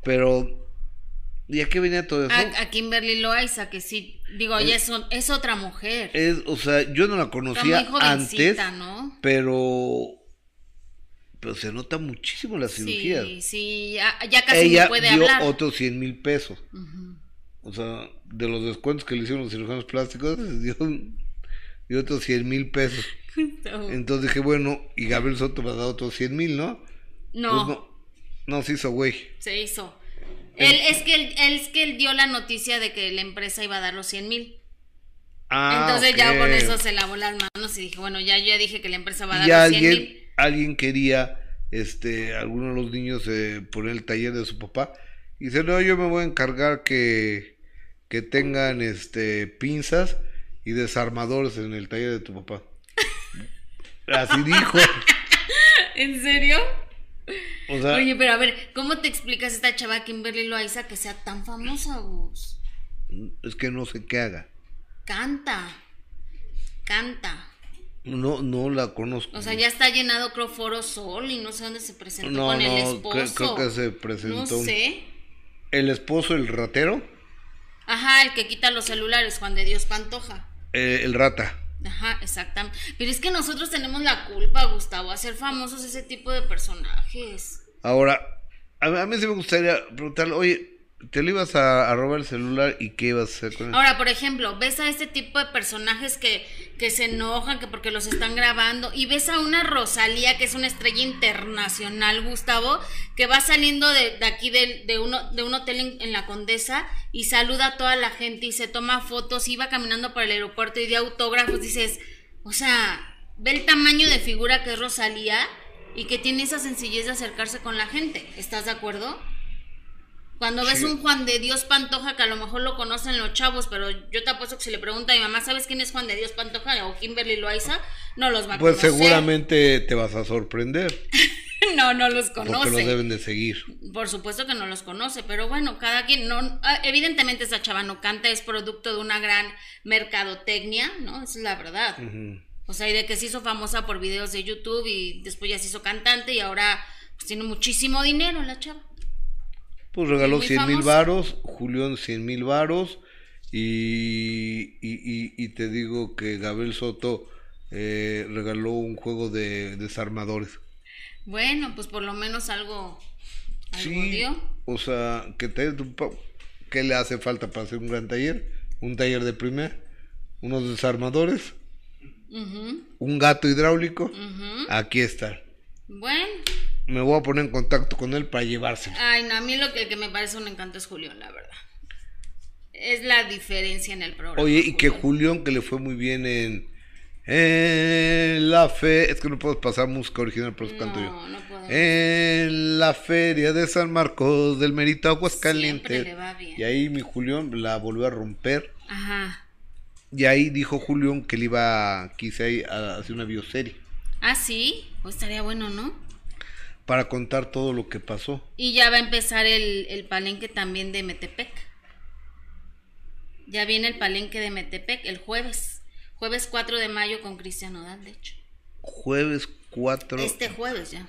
Pero, ¿y a qué venía todo eso? A, Kimberly Loaiza, que sí, digo, ella es, es, otra mujer. Es, o sea, yo no la conocía antes, ¿no? pero pero se nota muchísimo la cirugía. Sí, sí, ya, casi no puede dio otros 100 mil pesos. O sea, de los descuentos que le hicieron los cirujanos plásticos, dio, dio otros 100 mil pesos. Entonces dije, bueno, y Gabriel Soto me ha dado otros 100 mil, ¿no? No. Pues no. se hizo, güey. Se hizo. Él, es, que él, es que él dio la noticia de que la empresa iba a dar los 100 mil. Ah, Entonces ya con eso se lavó las manos y dije, bueno, ya yo ya dije que la empresa va a dar los 100 mil. Alguien quería, este, alguno de los niños eh, poner el taller de su papá. Y dice, no, yo me voy a encargar que, que tengan, este, pinzas y desarmadores en el taller de tu papá. Así dijo. ¿En serio? Oye, pero a ver, ¿cómo te explicas esta chava Kimberly Loaiza que sea tan famosa, Gus? Es que no sé qué haga. Canta. Canta. No, no la conozco. O sea, ya está llenado creo Foro Sol y no sé dónde se presentó con el esposo. Creo, que se presentó. No sé. ¿El esposo, el ratero? Ajá, el que quita los celulares, Juan de Dios Pantoja. Eh, el rata. Ajá, exactamente. Pero es que nosotros tenemos la culpa, Gustavo, hacer famosos ese tipo de personajes. Ahora, a, mí sí me gustaría preguntarle, oye, te le ibas a, robar el celular y qué ibas a hacer con él. Ahora, por ejemplo, ves a este tipo de personajes que, que se enojan que porque los están grabando y ves a una Rosalía que es una estrella internacional, Gustavo, que va saliendo de, aquí de, de, uno, de un hotel en, la Condesa y saluda a toda la gente y se toma fotos va caminando por el aeropuerto y de autógrafos, dices, o sea, ve el tamaño de figura que es Rosalía y que tiene esa sencillez de acercarse con la gente, ¿estás de acuerdo? Cuando ves un Juan de Dios Pantoja, que a lo mejor lo conocen los chavos, pero yo te apuesto que si le pregunta a mi mamá, ¿sabes quién es Juan de Dios Pantoja o Kimberly Loaiza? No los va a pues conocer. Pues seguramente te vas a sorprender. no, no los conoce. Porque los deben de seguir. Por supuesto que no los conoce, pero bueno, cada quien, no, ah, evidentemente esa chava no canta, es producto de una gran mercadotecnia, ¿no? Esa es la verdad. O sea, y de que se hizo famosa por videos de YouTube y después ya se hizo cantante y ahora pues tiene muchísimo dinero la chava. Pues regaló 100 mil varos, Julián 100 mil varos y, y, te digo que Gabriel Soto eh, regaló un juego de desarmadores. Bueno, pues por lo menos algo, sí, O sea, ¿qué, te, ¿qué le hace falta para hacer un gran taller? Un taller de primer, unos desarmadores, un gato hidráulico, aquí está. Bueno me voy a poner en contacto con él para llevarse. Ay, no, a mí lo que, me parece un encanto es Julián, la verdad. Es la diferencia en el programa. Oye, y que Julián, que le fue muy bien en, en la fe, es que no puedo pasar música original, por eso canto yo. No puedo. En la feria de San Marcos del Merito Aguascalientes. Le va bien. Y ahí mi Julián la volvió a romper. Ajá. Y ahí dijo Julián que le iba quizá a hacer una bioserie. Ah, sí, pues estaría bueno, ¿no? Para contar todo lo que pasó. Y ya va a empezar el, el palenque también de Metepec. Ya viene el palenque de Metepec el jueves. Jueves 4 de mayo con Cristian Nodal, de hecho. Jueves 4. Este jueves ya.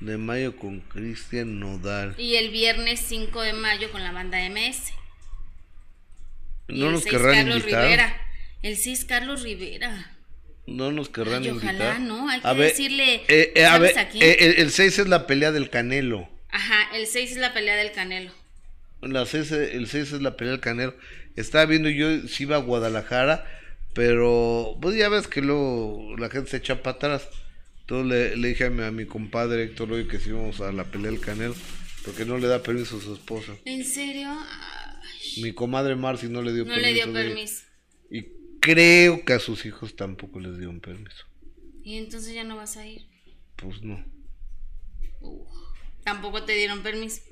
De mayo con Cristian Nodal. Y el viernes 5 de mayo con la banda MS. No nos querrán Carlos invitar. Rivera. El 6 Carlos Rivera no nos querrán Ay, invitar. Ojalá, ¿no? Hay que decirle. Eh, eh, a ver, eh, el 6 es la pelea del Canelo. Ajá, el 6 es la pelea del Canelo. La seis, el 6 es la pelea del Canelo. Estaba viendo yo si iba a Guadalajara, pero pues ya ves que luego la gente se echa para atrás. Entonces le, dije a mi, compadre Héctor hoy que si íbamos a la pelea del Canelo, porque no le da permiso a su esposa. ¿En serio? Mi comadre Marcy no le dio permiso. No le dio permiso. Y creo que a sus hijos tampoco les dio un permiso. ¿Y entonces ya no vas a ir? Pues no. tampoco te dieron permiso.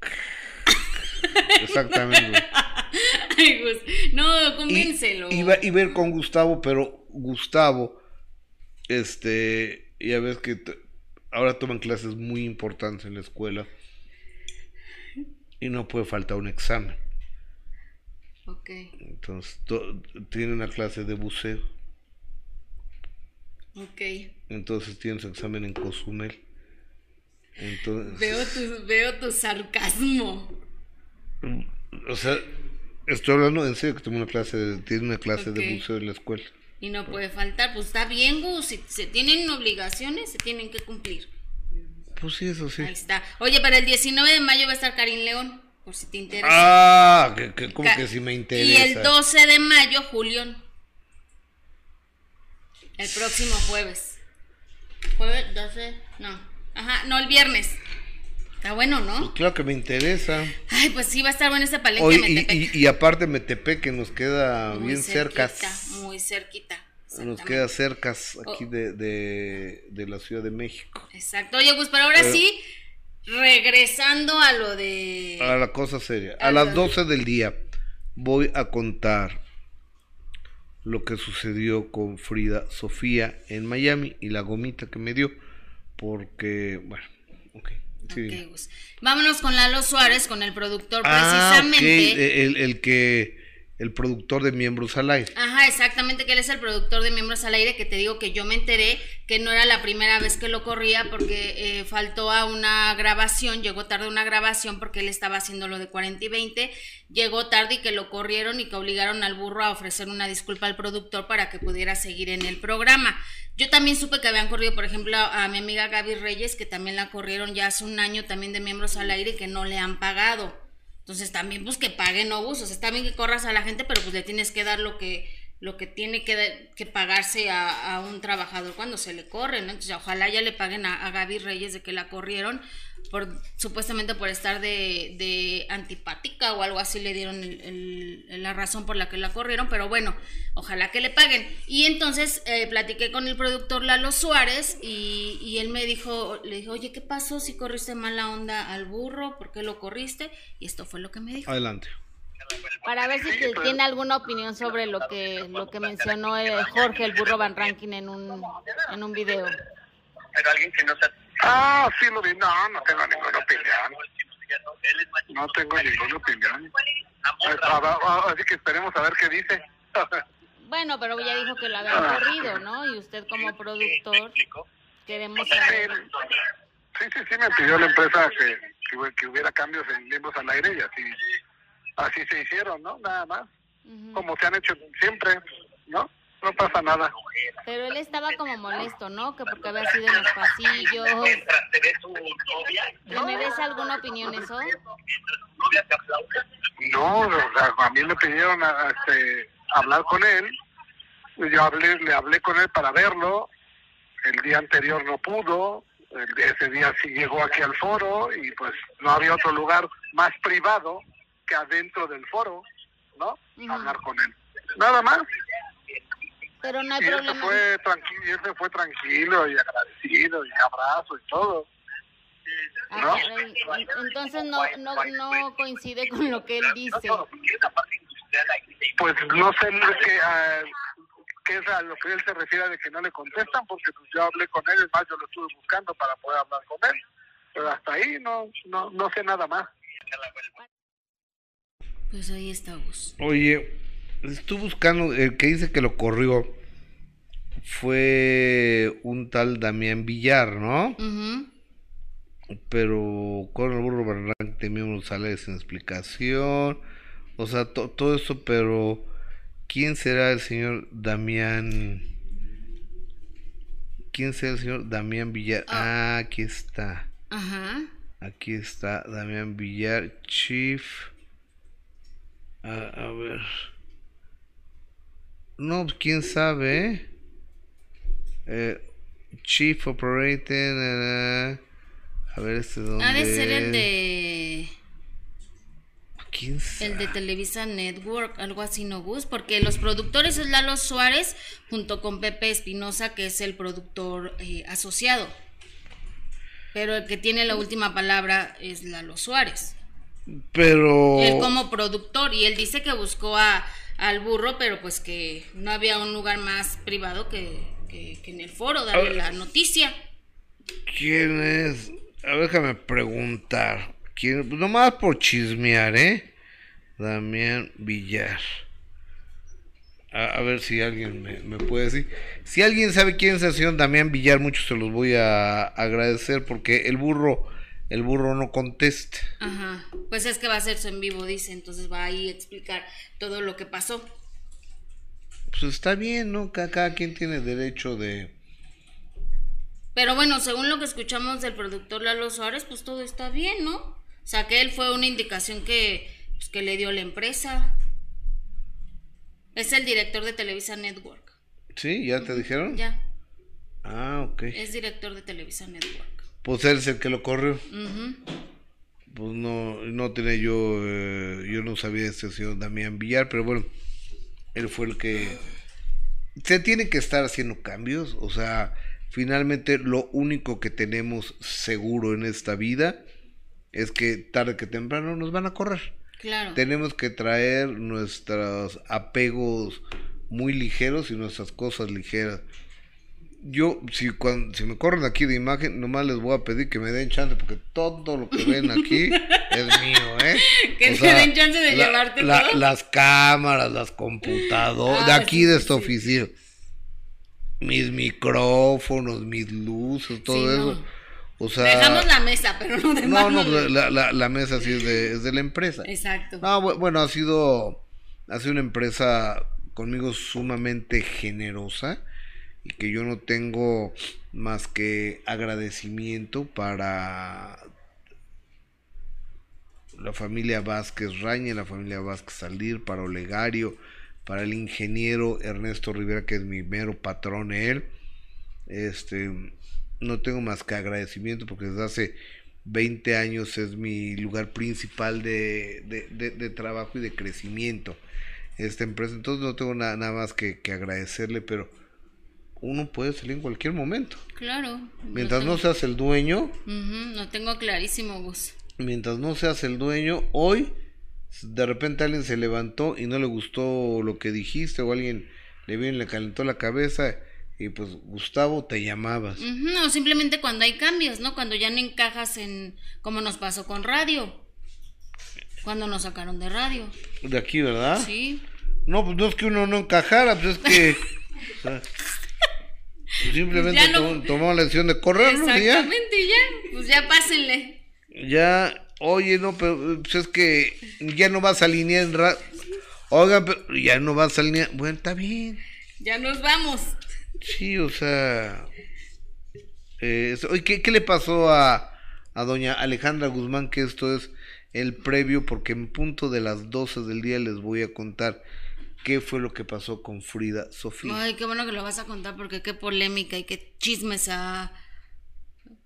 Exactamente. no, convéncelo. iba, a ir con Gustavo, pero Gustavo, este, ya ves que ahora toman clases muy importantes en la escuela y no puede faltar un examen. Ok. Entonces, tiene una clase de buceo. Ok. Entonces tiene su examen en Cozumel. Entonces, veo, tu, veo tu sarcasmo. O sea, estoy hablando en serio que tiene una clase, tiene una clase de buceo en la escuela. Y no puede faltar, pues está bien, Gus, si se tienen obligaciones, se tienen que cumplir. Pues sí, eso sí. Ahí está. Oye, para el 19 de mayo va a estar Karim León por si te interesa. Ah, que, como que si me interesa. Y el 12 de mayo, Julián. El próximo jueves. Jueves 12, no. Ajá, no, el viernes. Está bueno, ¿no? Pues claro que me interesa. Ay, pues sí, va a estar bueno ese palenque Metepec. Y, y, aparte Metepec que nos queda bien cerca. Muy cerquita. Nos queda cerca aquí de, de, de, la Ciudad de México. Exacto. Oye, pues pero ahora sí Regresando a lo de... A la cosa seria. A, las 12 del día voy a contar lo que sucedió con Frida Sofía en Miami y la gomita que me dio. Porque, bueno, ok. Vámonos con Lalo Suárez, con el productor ah, precisamente. El, el que el productor de Miembros al Aire. Ajá, exactamente, que él es el productor de Miembros al Aire, que te digo que yo me enteré que no era la primera vez que lo corría porque eh, faltó a una grabación, llegó tarde una grabación porque él estaba haciendo lo de 40 y 20, llegó tarde y que lo corrieron y que obligaron al burro a ofrecer una disculpa al productor para que pudiera seguir en el programa. Yo también supe que habían corrido, por ejemplo, a, mi amiga Gaby Reyes, que también la corrieron ya hace un año también de Miembros al Aire y que no le han pagado. Entonces también pues que paguen obús, o sea, está bien que corras a la gente, pero pues le tienes que dar lo que lo que tiene que, que pagarse a, a, un trabajador cuando se le corre, ¿no? Entonces, ojalá ya le paguen a, a Gaby Reyes de que la corrieron, por supuestamente por estar de, de antipática o algo así le dieron el, el, la razón por la que la corrieron, pero bueno, ojalá que le paguen. Y entonces eh, platiqué con el productor Lalo Suárez y, y, él me dijo, le dijo, oye, ¿qué pasó si corriste mala onda al burro? ¿Por qué lo corriste? Y esto fue lo que me dijo. Adelante para ver si tiene alguna opinión sobre lo que lo que mencionó Jorge el burro Van Ranking en un en un video. Pero alguien que no se... Ah, sí lo vi. No, no tengo ninguna opinión. No tengo ninguna opinión. Así que esperemos a ver qué dice. Bueno, pero ya dijo que lo había corrido, ¿no? Y usted como productor queremos saber. Sí, sí, sí, me pidió la empresa que, que, hubiera cambios en miembros al aire y así así se hicieron, ¿no? Nada más. Como se han hecho siempre, ¿no? No pasa nada. Pero él estaba como molesto, ¿no? Que porque había sido en los pasillos. ¿Le merece alguna opinión eso? No, o sea, a mí me pidieron este, hablar con él. Yo hablé, le hablé con él para verlo. El día anterior no pudo. ese día sí llegó aquí al foro y pues no había otro lugar más privado adentro del foro, ¿no? Hablar con él. Nada más. Pero no hay y problema. Él se fue tranquilo, y él se fue tranquilo y agradecido y abrazo y todo. ¿no? entonces no, no, no coincide con lo que él dice. Pues no sé qué, uh, qué es a lo que él se refiere de que no le contestan, porque pues yo hablé con él, es más, yo lo estuve buscando para poder hablar con él, pero hasta ahí no, no, no sé nada más. Pues ahí estamos. Oye, estuve buscando, el que dice que lo corrió fue un tal Damián Villar, ¿no? Pero con el burro Barranque teníamos sales sin explicación. O sea, todo eso, pero ¿quién será el señor Damián? ¿Quién será el señor Damián Villar? Ah, aquí está. Ajá. Aquí está Damián Villar, Chief. A, a, ver. No, pues, quién sabe. Eh, Chief Operating. Uh, a ver, este dónde. Ha de ser el de. ¿Quién sabe? El de Televisa Network, algo así, ¿no, Gus? Porque los productores es Lalo Suárez junto con Pepe Espinosa, que es el productor eh, asociado. Pero el que tiene la última palabra es Lalo Suárez. Pero. Él como productor, y él dice que buscó a, al burro, pero pues que no había un lugar más privado que, que, que en el foro, darle la noticia. ¿Quién es? A ver, déjame preguntar. ¿Quién? Pues nomás por chismear, ¿eh? Damián Villar. A, a ver si alguien me, me, puede decir. Si alguien sabe quién es el señor Damián Villar, mucho se los voy a agradecer porque el burro el burro no conteste. Ajá, pues es que va a hacerse en vivo, dice, entonces va ahí a explicar todo lo que pasó. Pues está bien, ¿no? Cada, cada quien tiene derecho de... Pero bueno, según lo que escuchamos del productor Lalo Suárez, pues todo está bien, ¿no? O sea, que él fue una indicación que, pues, que le dio la empresa. Es el director de Televisa Network. ¿Sí? ¿Ya te dijeron? Ya. Ah, ok. Es director de Televisa Network. Pues él es el que lo corrió. Uh -huh. Pues no, no tenía yo, eh, yo no sabía de este señor Damián Villar, pero bueno, él fue el que... Se tiene que estar haciendo cambios, o sea, finalmente lo único que tenemos seguro en esta vida es que tarde que temprano nos van a correr. Claro. Tenemos que traer nuestros apegos muy ligeros y nuestras cosas ligeras yo, si, cuando, si me corren aquí de imagen, nomás les voy a pedir que me den chance, porque todo lo que ven aquí es mío, ¿eh? Que o te sea, den chance de la, llevarte la, todo. Las cámaras, las computadoras, Ah, de aquí sí, de esta sí. oficina. Mis micrófonos, mis luces, todo Sí, eso. no. O sea. Dejamos la mesa, pero no no, dejamos no, la, la, la mesa sí es de, es de la empresa. Exacto. No, bu- bueno, ha sido, ha sido una empresa conmigo sumamente generosa y que yo no tengo más que agradecimiento para la familia Vázquez Raña, la familia Vázquez Salir, para Olegario, para el ingeniero Ernesto Rivera, que es mi mero patrón él. Este, no tengo más que agradecimiento porque desde hace 20 años es mi lugar principal de, de, trabajo y de crecimiento esta empresa. Entonces no tengo nada, nada más que, agradecerle, pero uno puede salir en cualquier momento. Claro. Mientras no seas el dueño. no tengo clarísimo, Gus. Mientras no seas el dueño, hoy de repente alguien se levantó y no le gustó lo que dijiste o alguien le y le calentó la cabeza y pues Gustavo te llamabas. No, simplemente cuando hay cambios, ¿no? Cuando ya no encajas en como nos pasó con radio. Cuando nos sacaron de radio. De aquí, ¿verdad? Sí. No, pues no es que uno no encajara, pues es que simplemente tomó la decisión de correrlo Exactamente, y ya. Pues ya pásenle. Ya, oye, no, pero pues es que ya no vas a alinear en radio. Oigan, pero ya no vas a alinear. Bueno, está bien. Ya nos vamos. Sí, o sea. Eh, ¿qué, ¿qué, le pasó a, a doña Alejandra Guzmán? Que esto es el previo, porque en punto de las 12 del día les voy a contar qué fue lo que pasó con Frida Sofía. Ay, qué bueno que lo vas a contar, porque qué polémica y qué chismes ha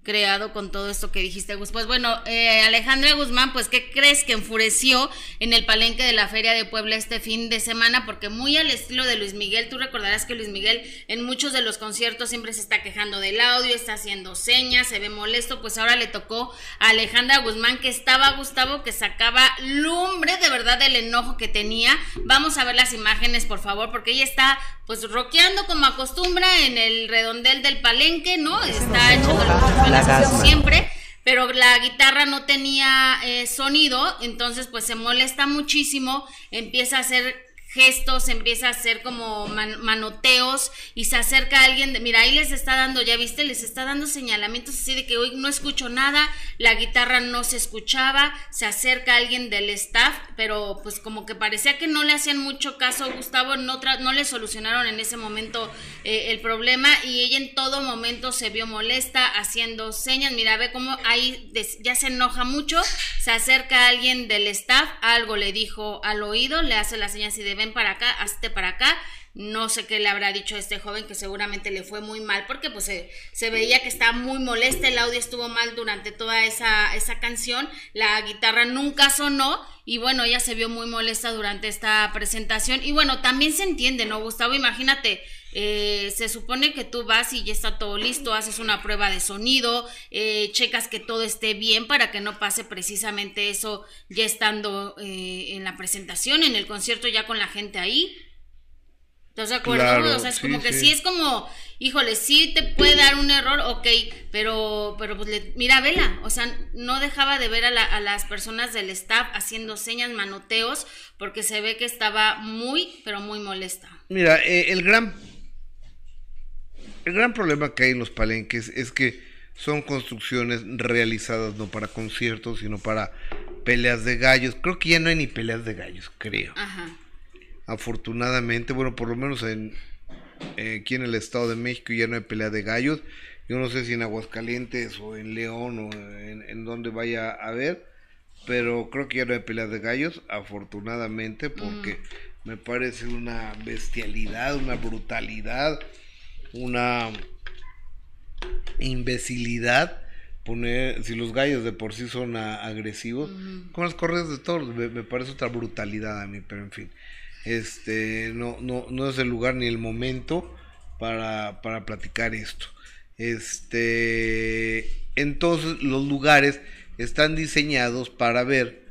creado con todo esto que dijiste, Gus. Pues bueno, eh, Alejandra Guzmán, pues ¿qué crees que enfureció en el palenque de la Feria de Puebla este fin de semana? Porque muy al estilo de Luis Miguel, tú recordarás que Luis Miguel en muchos de los conciertos siempre se está quejando del audio, está haciendo señas, se ve molesto, pues ahora le tocó a Alejandra Guzmán que estaba Gustavo, que sacaba lumbre de verdad del enojo que tenía. Vamos a ver las imágenes, por favor, porque ella está pues roqueando como acostumbra en el redondel del palenque, ¿no? Está echando siempre, pero la guitarra no tenía eh, sonido, entonces pues se molesta muchísimo, empieza a hacer gestos, empieza a hacer como manoteos y se acerca a alguien, de, mira, ahí les está dando, ya viste, les está dando señalamientos así de que hoy no escucho nada, la guitarra no se escuchaba, se acerca a alguien del staff, pero pues como que parecía que no le hacían mucho caso, Gustavo, no, no le solucionaron en ese momento eh, el problema y ella en todo momento se vio molesta, haciendo señas, mira, ve cómo ahí ya se enoja mucho, se acerca a alguien del staff, algo le dijo al oído, le hace las señas y de para acá, hazte para acá. No sé qué le habrá dicho a este joven que seguramente le fue muy mal porque pues se, veía que estaba muy molesta, el audio estuvo mal durante toda esa, esa canción, la guitarra nunca sonó y bueno, ella se vio muy molesta durante esta presentación y bueno, también se entiende, ¿no, Gustavo? Imagínate, eh, se supone que tú vas y ya está todo listo, haces una prueba de sonido, eh, checas que todo esté bien para que no pase precisamente eso ya estando eh, en la presentación, en el concierto ya con la gente ahí. ¿Estás de acuerdo? o sea, es como que sí. es como, híjole, sí te puede dar un error, ok, pero, pero pues mira, vela, o sea, no dejaba de ver a, a, las personas del staff haciendo señas, manoteos, porque se ve que estaba muy, pero muy molesta. Mira, eh, el gran, el gran problema que hay en los palenques es que son construcciones realizadas no para conciertos, sino para peleas de gallos. Creo que ya no hay ni peleas de gallos, creo. Ajá afortunadamente, bueno, por lo menos en, eh, aquí en el Estado de México ya no hay pelea de gallos. Yo no sé si en Aguascalientes o en León o en, donde vaya a haber, pero creo que ya no hay pelea de gallos, afortunadamente, porque mm. me parece una bestialidad, una brutalidad, una imbecilidad poner, si los gallos de por sí son agresivos, con las correas de toros, me, parece otra brutalidad a mí, pero en fin este no, no, no es el lugar ni el momento para, para platicar esto. Este, entonces los lugares están diseñados para ver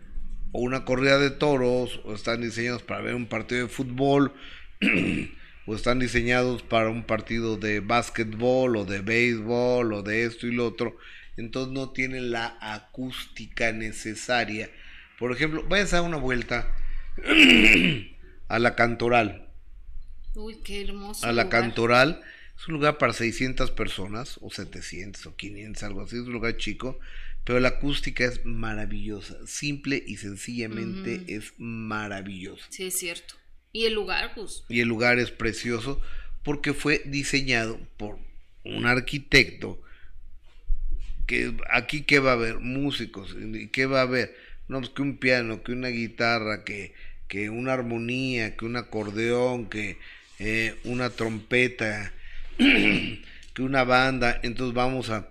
o una corrida de toros, o están diseñados para ver un partido de fútbol, o están diseñados para un partido de básquetbol o de béisbol o de esto y lo otro. Entonces no tienen la acústica necesaria. Por ejemplo, vayan a dar una vuelta a la Cantoral. Uy, qué hermoso. A la Cantoral. Es un lugar para 600 personas, o 700, o 500, algo así. Es un lugar chico, pero la acústica es maravillosa. Simple y sencillamente es maravillosa. Sí, es cierto. Y el lugar, pues. Y el lugar es precioso porque fue diseñado por un arquitecto que aquí qué va a haber músicos y qué va a haber no, pues que un piano, que una guitarra, que, que una armonía, que un acordeón, que eh, una trompeta, que una banda. Entonces vamos a,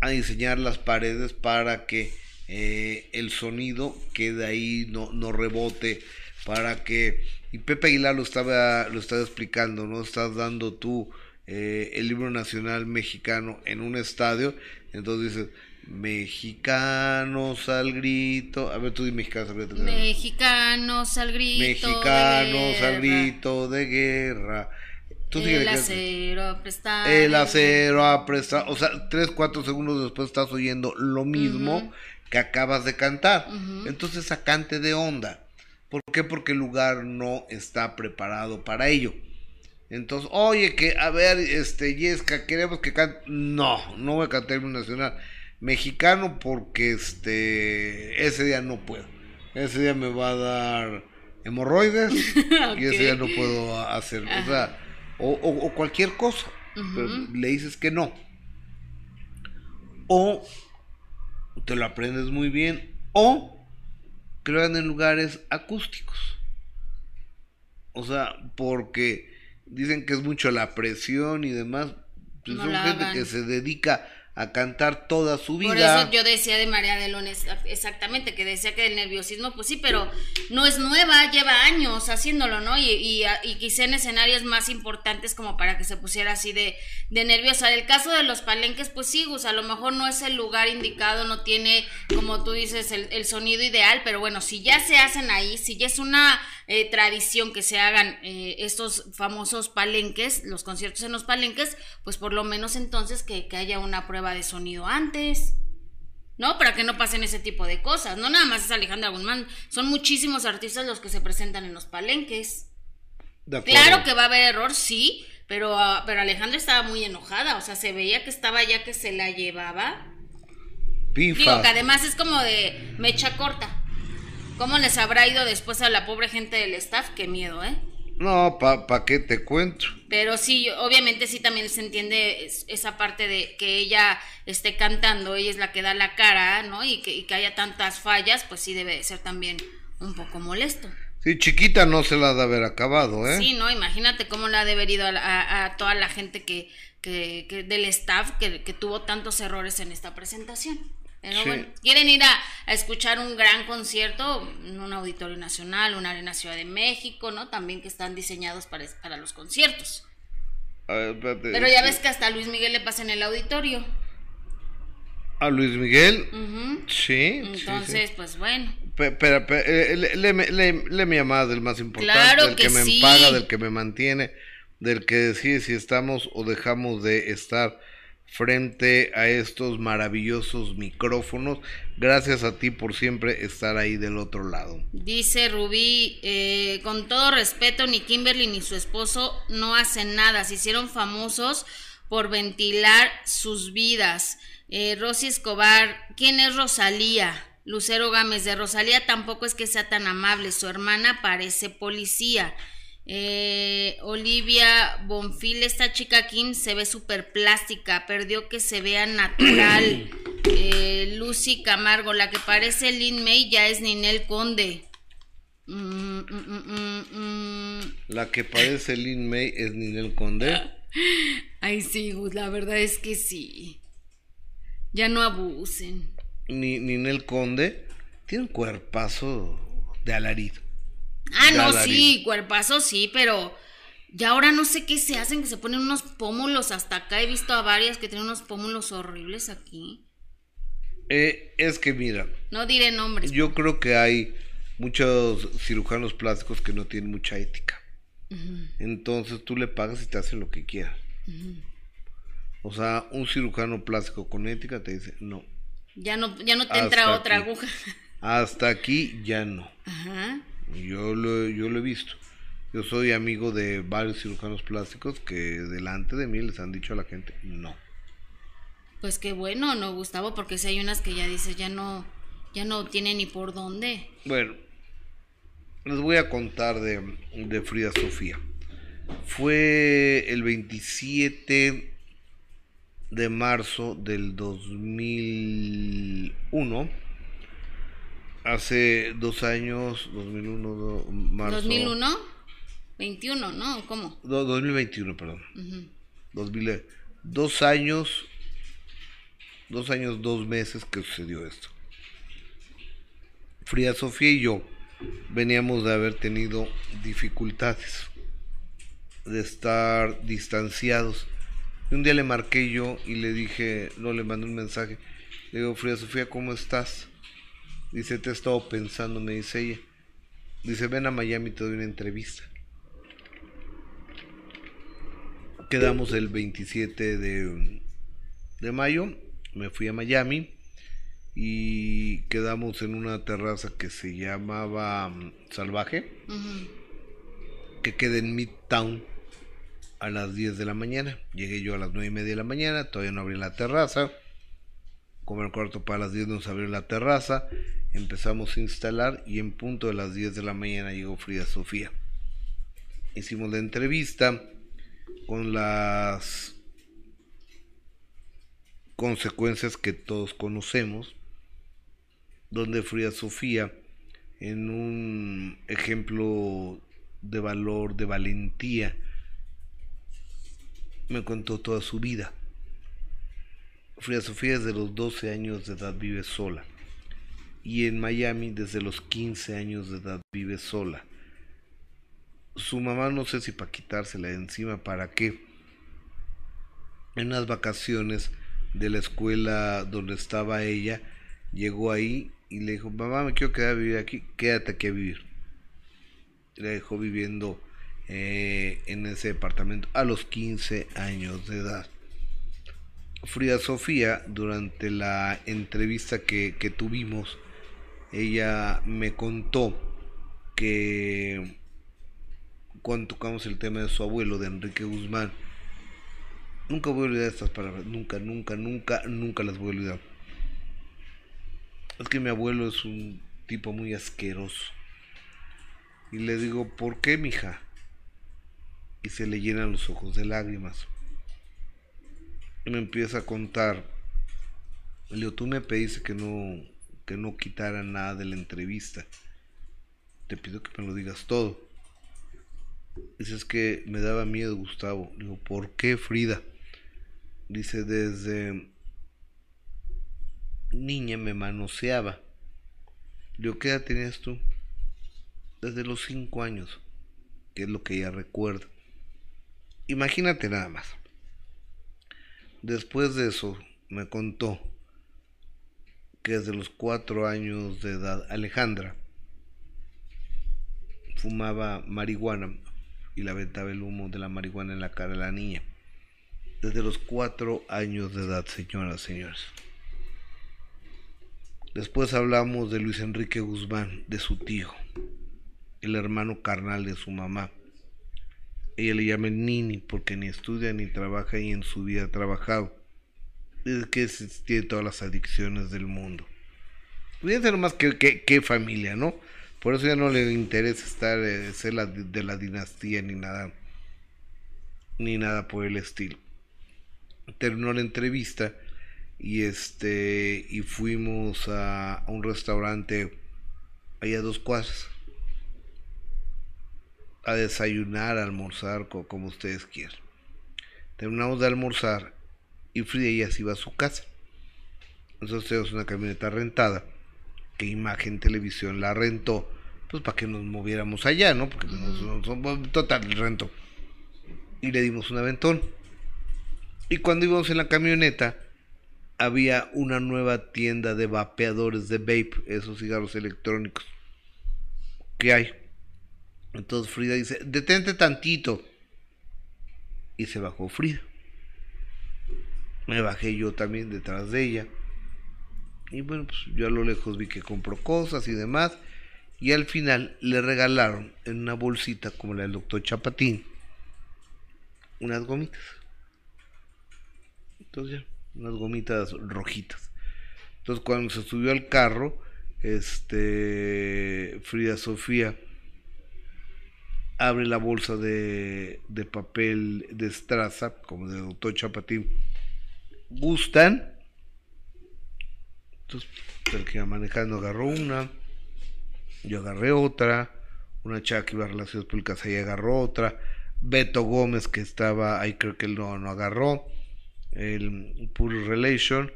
a diseñar las paredes para que eh, el sonido quede ahí, no, no rebote, para que... Y Pepe Aguilar lo estaba, lo estaba explicando, ¿no? Estás dando tú eh, el libro nacional mexicano en un estadio, entonces dices, mexicanos al grito, a ver tú di mexicanos al grito. Mexicanos al grito. Mexicanos al grito de guerra. el acero aprestado. El acero aprestado. O sea, tres, cuatro segundos después estás oyendo lo mismo que acabas de cantar. Entonces sacante de onda. ¿Por qué? Porque el lugar no está preparado para ello. Entonces, oye, que, a ver, este, Yesca, queremos que cante. No, no voy a cantar el nacional mexicano porque este, ese día no puedo. Ese día me va a dar hemorroides y ese día no puedo hacer. O sea, o, cualquier cosa. Pero le dices que no. O te lo aprendes muy bien. O crean en lugares acústicos. O sea, porque dicen que es mucho la presión y demás. Pues son gente que se dedica a cantar toda su vida. Por eso yo decía de María de Lones, exactamente, que decía que el nerviosismo, pues sí, pero no es nueva, lleva años haciéndolo, ¿no? Y, y, y quizá en escenarios más importantes como para que se pusiera así de, de nerviosa. El caso de los palenques, pues sí, Gus, a lo mejor no es el lugar indicado, no tiene, como tú dices, el, el sonido ideal, pero bueno, si ya se hacen ahí, si ya es una eh, tradición que se hagan eh, estos famosos palenques, los conciertos en los palenques, pues por lo menos entonces que, haya una prueba de sonido antes. ¿no? Para que no pasen ese tipo de cosas. No nada más es Alejandra Guzmán, son muchísimos artistas los que se presentan en los palenques. Claro que va a haber error, sí, pero, ah, pero Alejandra estaba muy enojada, o sea, se veía que estaba ya que se la llevaba. Pifa. Digo que además es como de mecha corta. ¿Cómo les habrá ido después a la pobre gente del staff? Qué miedo, ¿eh? No, ¿pa, pa qué te cuento? Pero sí, obviamente sí también se entiende esa parte de que ella esté cantando, ella es la que da la cara, ¿no? Y que, haya tantas fallas, pues sí debe de ser también un poco molesto. Sí, chiquita no se la ha de haber acabado, ¿eh? Sí, no, imagínate cómo le ha de haber ido a, toda la gente que, que, que del staff que, que tuvo tantos errores en esta presentación quieren ir a, escuchar un gran concierto en un auditorio nacional, una arena Ciudad de México, ¿no? También que están diseñados para, para los conciertos. Pero ya ves que hasta Luis Miguel le pasa en el auditorio. ¿A Luis Miguel? Sí. Entonces, pues bueno. Pero, eh, le, le, mi llamada del más importante, del que, me paga, del que me mantiene, del que decide si estamos o dejamos de estar frente a estos maravillosos micrófonos. Gracias a ti por siempre estar ahí del otro lado. Dice Rubí, eh, con todo respeto, ni Kimberly ni su esposo no hacen nada, se hicieron famosos por ventilar sus vidas. Eh, Rosy Escobar, ¿quién es Rosalía? Lucero Gámez, de Rosalía tampoco es que sea tan amable, su hermana parece policía. Eh, Olivia Bonfil, esta chica Kim se ve súper plástica, perdió que se vea natural. Eh, Lucy Camargo, la que parece Lin May ya es Ninel Conde. Mm, mm, mm, la que parece Lin May es Ninel Conde. Ay, sí, la verdad es que sí. Ya no abusen. Ni, Ninel Conde tiene un cuerpazo de alarido. Ah, no, sí, cuerpazo sí, pero ya ahora no sé qué se hacen, que se ponen unos pómulos hasta acá. He visto a varias que tienen unos pómulos horribles aquí. Eh, es que mira. No diré nombres. Yo creo que hay muchos cirujanos plásticos que no tienen mucha ética. Entonces tú le pagas y te hacen lo que quieras. O sea, un cirujano plástico con ética te dice, no. Ya no, ya no te entra otra aguja. Hasta aquí ya no. Ajá. Yo lo, yo lo he visto. Yo soy amigo de varios cirujanos plásticos que delante de mí les han dicho a la gente no. Pues qué bueno, ¿no, Gustavo? Porque si hay unas que ya dices, ya no, ya no tiene ni por dónde. Bueno, les voy a contar de, de Frida Sofía. Fue el 27 de marzo del 2001 Hace dos años, 2001, do- marzo. 2001, 21, ¿no? ¿Cómo? do- 2021, perdón. Ujú. 2000, dos años, dos años, dos meses que sucedió esto. Frida Sofía y yo veníamos de haber tenido dificultades, de estar distanciados. Y un día le marqué yo y le dije, no, le mandé un mensaje. Le digo, Frida Sofía, ¿cómo estás? Dice, te he estado pensando, me dice ella. Dice, ven a Miami, te doy una entrevista. Quedamos el 27 de, de mayo, me fui a Miami y quedamos en una terraza que se llamaba mm, Salvaje, que queda en Midtown a las 10 de la mañana. Llegué yo a las 9 y media de la mañana, todavía no abrí la terraza. Como el cuarto para las 10 nos abrió la terraza, empezamos a instalar y en punto de las 10 de la mañana llegó Frida Sofía. Hicimos la entrevista con las consecuencias que todos conocemos, donde Frida Sofía, en un ejemplo de valor, de valentía, me contó toda su vida. Frida Sofía desde los 12 años de edad vive sola y en Miami desde los 15 años de edad vive sola. Su mamá no sé si para quitársela de encima, para qué. En unas vacaciones de la escuela donde estaba ella, llegó ahí y le dijo, mamá, me quiero quedar a vivir aquí, quédate aquí a vivir. La dejó viviendo eh, en ese departamento a los 15 años de edad. Frida Sofía, durante la entrevista que, que tuvimos, ella me contó que cuando tocamos el tema de su abuelo, de Enrique Guzmán, nunca voy a olvidar estas palabras, nunca, nunca, nunca, nunca las voy a olvidar. Es que mi abuelo es un tipo muy asqueroso. Y le digo, ¿por qué, mija? Y se le llenan los ojos de lágrimas. Me empieza a contar. Le tú me pediste que no, que no quitara nada de la entrevista. Te pido que me lo digas todo. Dice, es que me daba miedo, Gustavo. Digo, ¿por qué, Frida? Dice, desde niña me manoseaba. Le digo, ¿qué edad tenías tú? Desde los cinco años, que es lo que ella recuerda. Imagínate nada más. Después de eso, me contó que desde los cuatro años de edad, Alejandra fumaba marihuana y le aventaba el humo de la marihuana en la cara de la niña. Desde los cuatro años de edad, señoras, señores. Después hablamos de Luis Enrique Guzmán, de su tío, el hermano carnal de su mamá. Ella le llama el Nini porque ni estudia ni trabaja y en su vida ha trabajado. Es que tiene todas las adicciones del mundo. Fíjense nomás qué, qué, qué familia, ¿no? Por eso ya no le interesa estar, eh, ser la, de la dinastía ni nada, ni nada por el estilo. Terminó la entrevista y este y fuimos a, un restaurante allá dos cuadras a desayunar, almorzar, co- como ustedes quieran. Terminamos de almorzar y Frida ya se iba a su casa. Nosotros tenemos una camioneta rentada que Imagen Televisión la rentó, pues para que nos moviéramos allá, ¿no? Porque nos- nos- nos- total, rentó. Y le dimos un aventón. Y cuando íbamos en la camioneta, había una nueva tienda de vapeadores de vape, esos cigarros electrónicos. que hay? Entonces Frida dice, detente tantito. Y se bajó Frida. Me bajé yo también detrás de ella. Y bueno, pues yo a lo lejos vi que compró cosas y demás. Y al final le regalaron en una bolsita como la del doctor Chapatín unas gomitas. Entonces ya, unas gomitas rojitas. Entonces cuando se subió al carro, este Frida Sofía abre la bolsa de, de papel de estraza, como de doctor Chapatín. ¿Gustan? Entonces el que iba manejando agarró una, Yo agarré otra, una chava que iba a relaciones públicas ahí agarró otra, Beto Gómez que estaba ahí creo que él no, no agarró, el Pure Relation,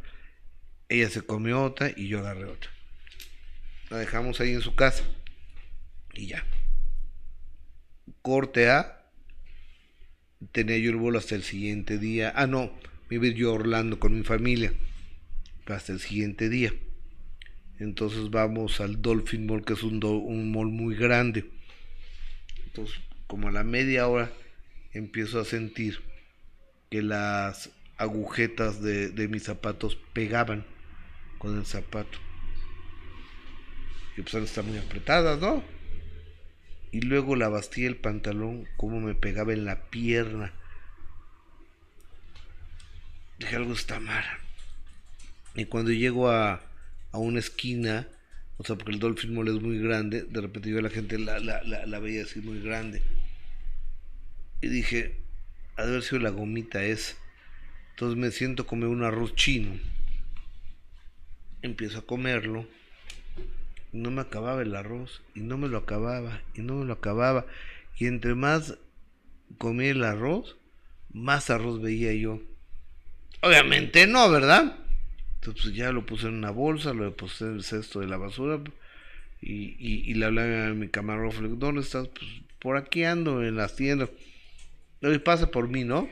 ella se comió otra y yo agarré otra. La dejamos ahí en su casa y ya. Corte A, tenía yo el vuelo hasta el siguiente día. Ah, no, me iba yo a Orlando con mi familia hasta el siguiente día. Entonces vamos al Dolphin Mall, que es un, un mall muy grande. Entonces, como a la media hora, empiezo a sentir que las agujetas de, de mis zapatos pegaban con el zapato. Y pues están muy apretadas, ¿no? Y luego la bastilla el pantalón, como me pegaba en la pierna. Dije, algo está mal. Y cuando llego a, a una esquina, o sea, porque el Dolphin Mall es muy grande, de repente yo la gente la, la, la, la veía así muy grande. Y dije, de haber sido la gomita esa. Entonces me siento comer un arroz chino. Empiezo a comerlo. No me acababa el arroz. Y no me lo acababa. Y no me lo acababa. Y entre más comía el arroz, más arroz veía yo. Obviamente no, ¿verdad? Entonces pues, ya lo puse en una bolsa, lo puse en el cesto de la basura. Y, y, le hablé a mi camarógrafo, ¿dónde estás? Pues por aquí ando en las tiendas. Y pasa por mí, ¿no?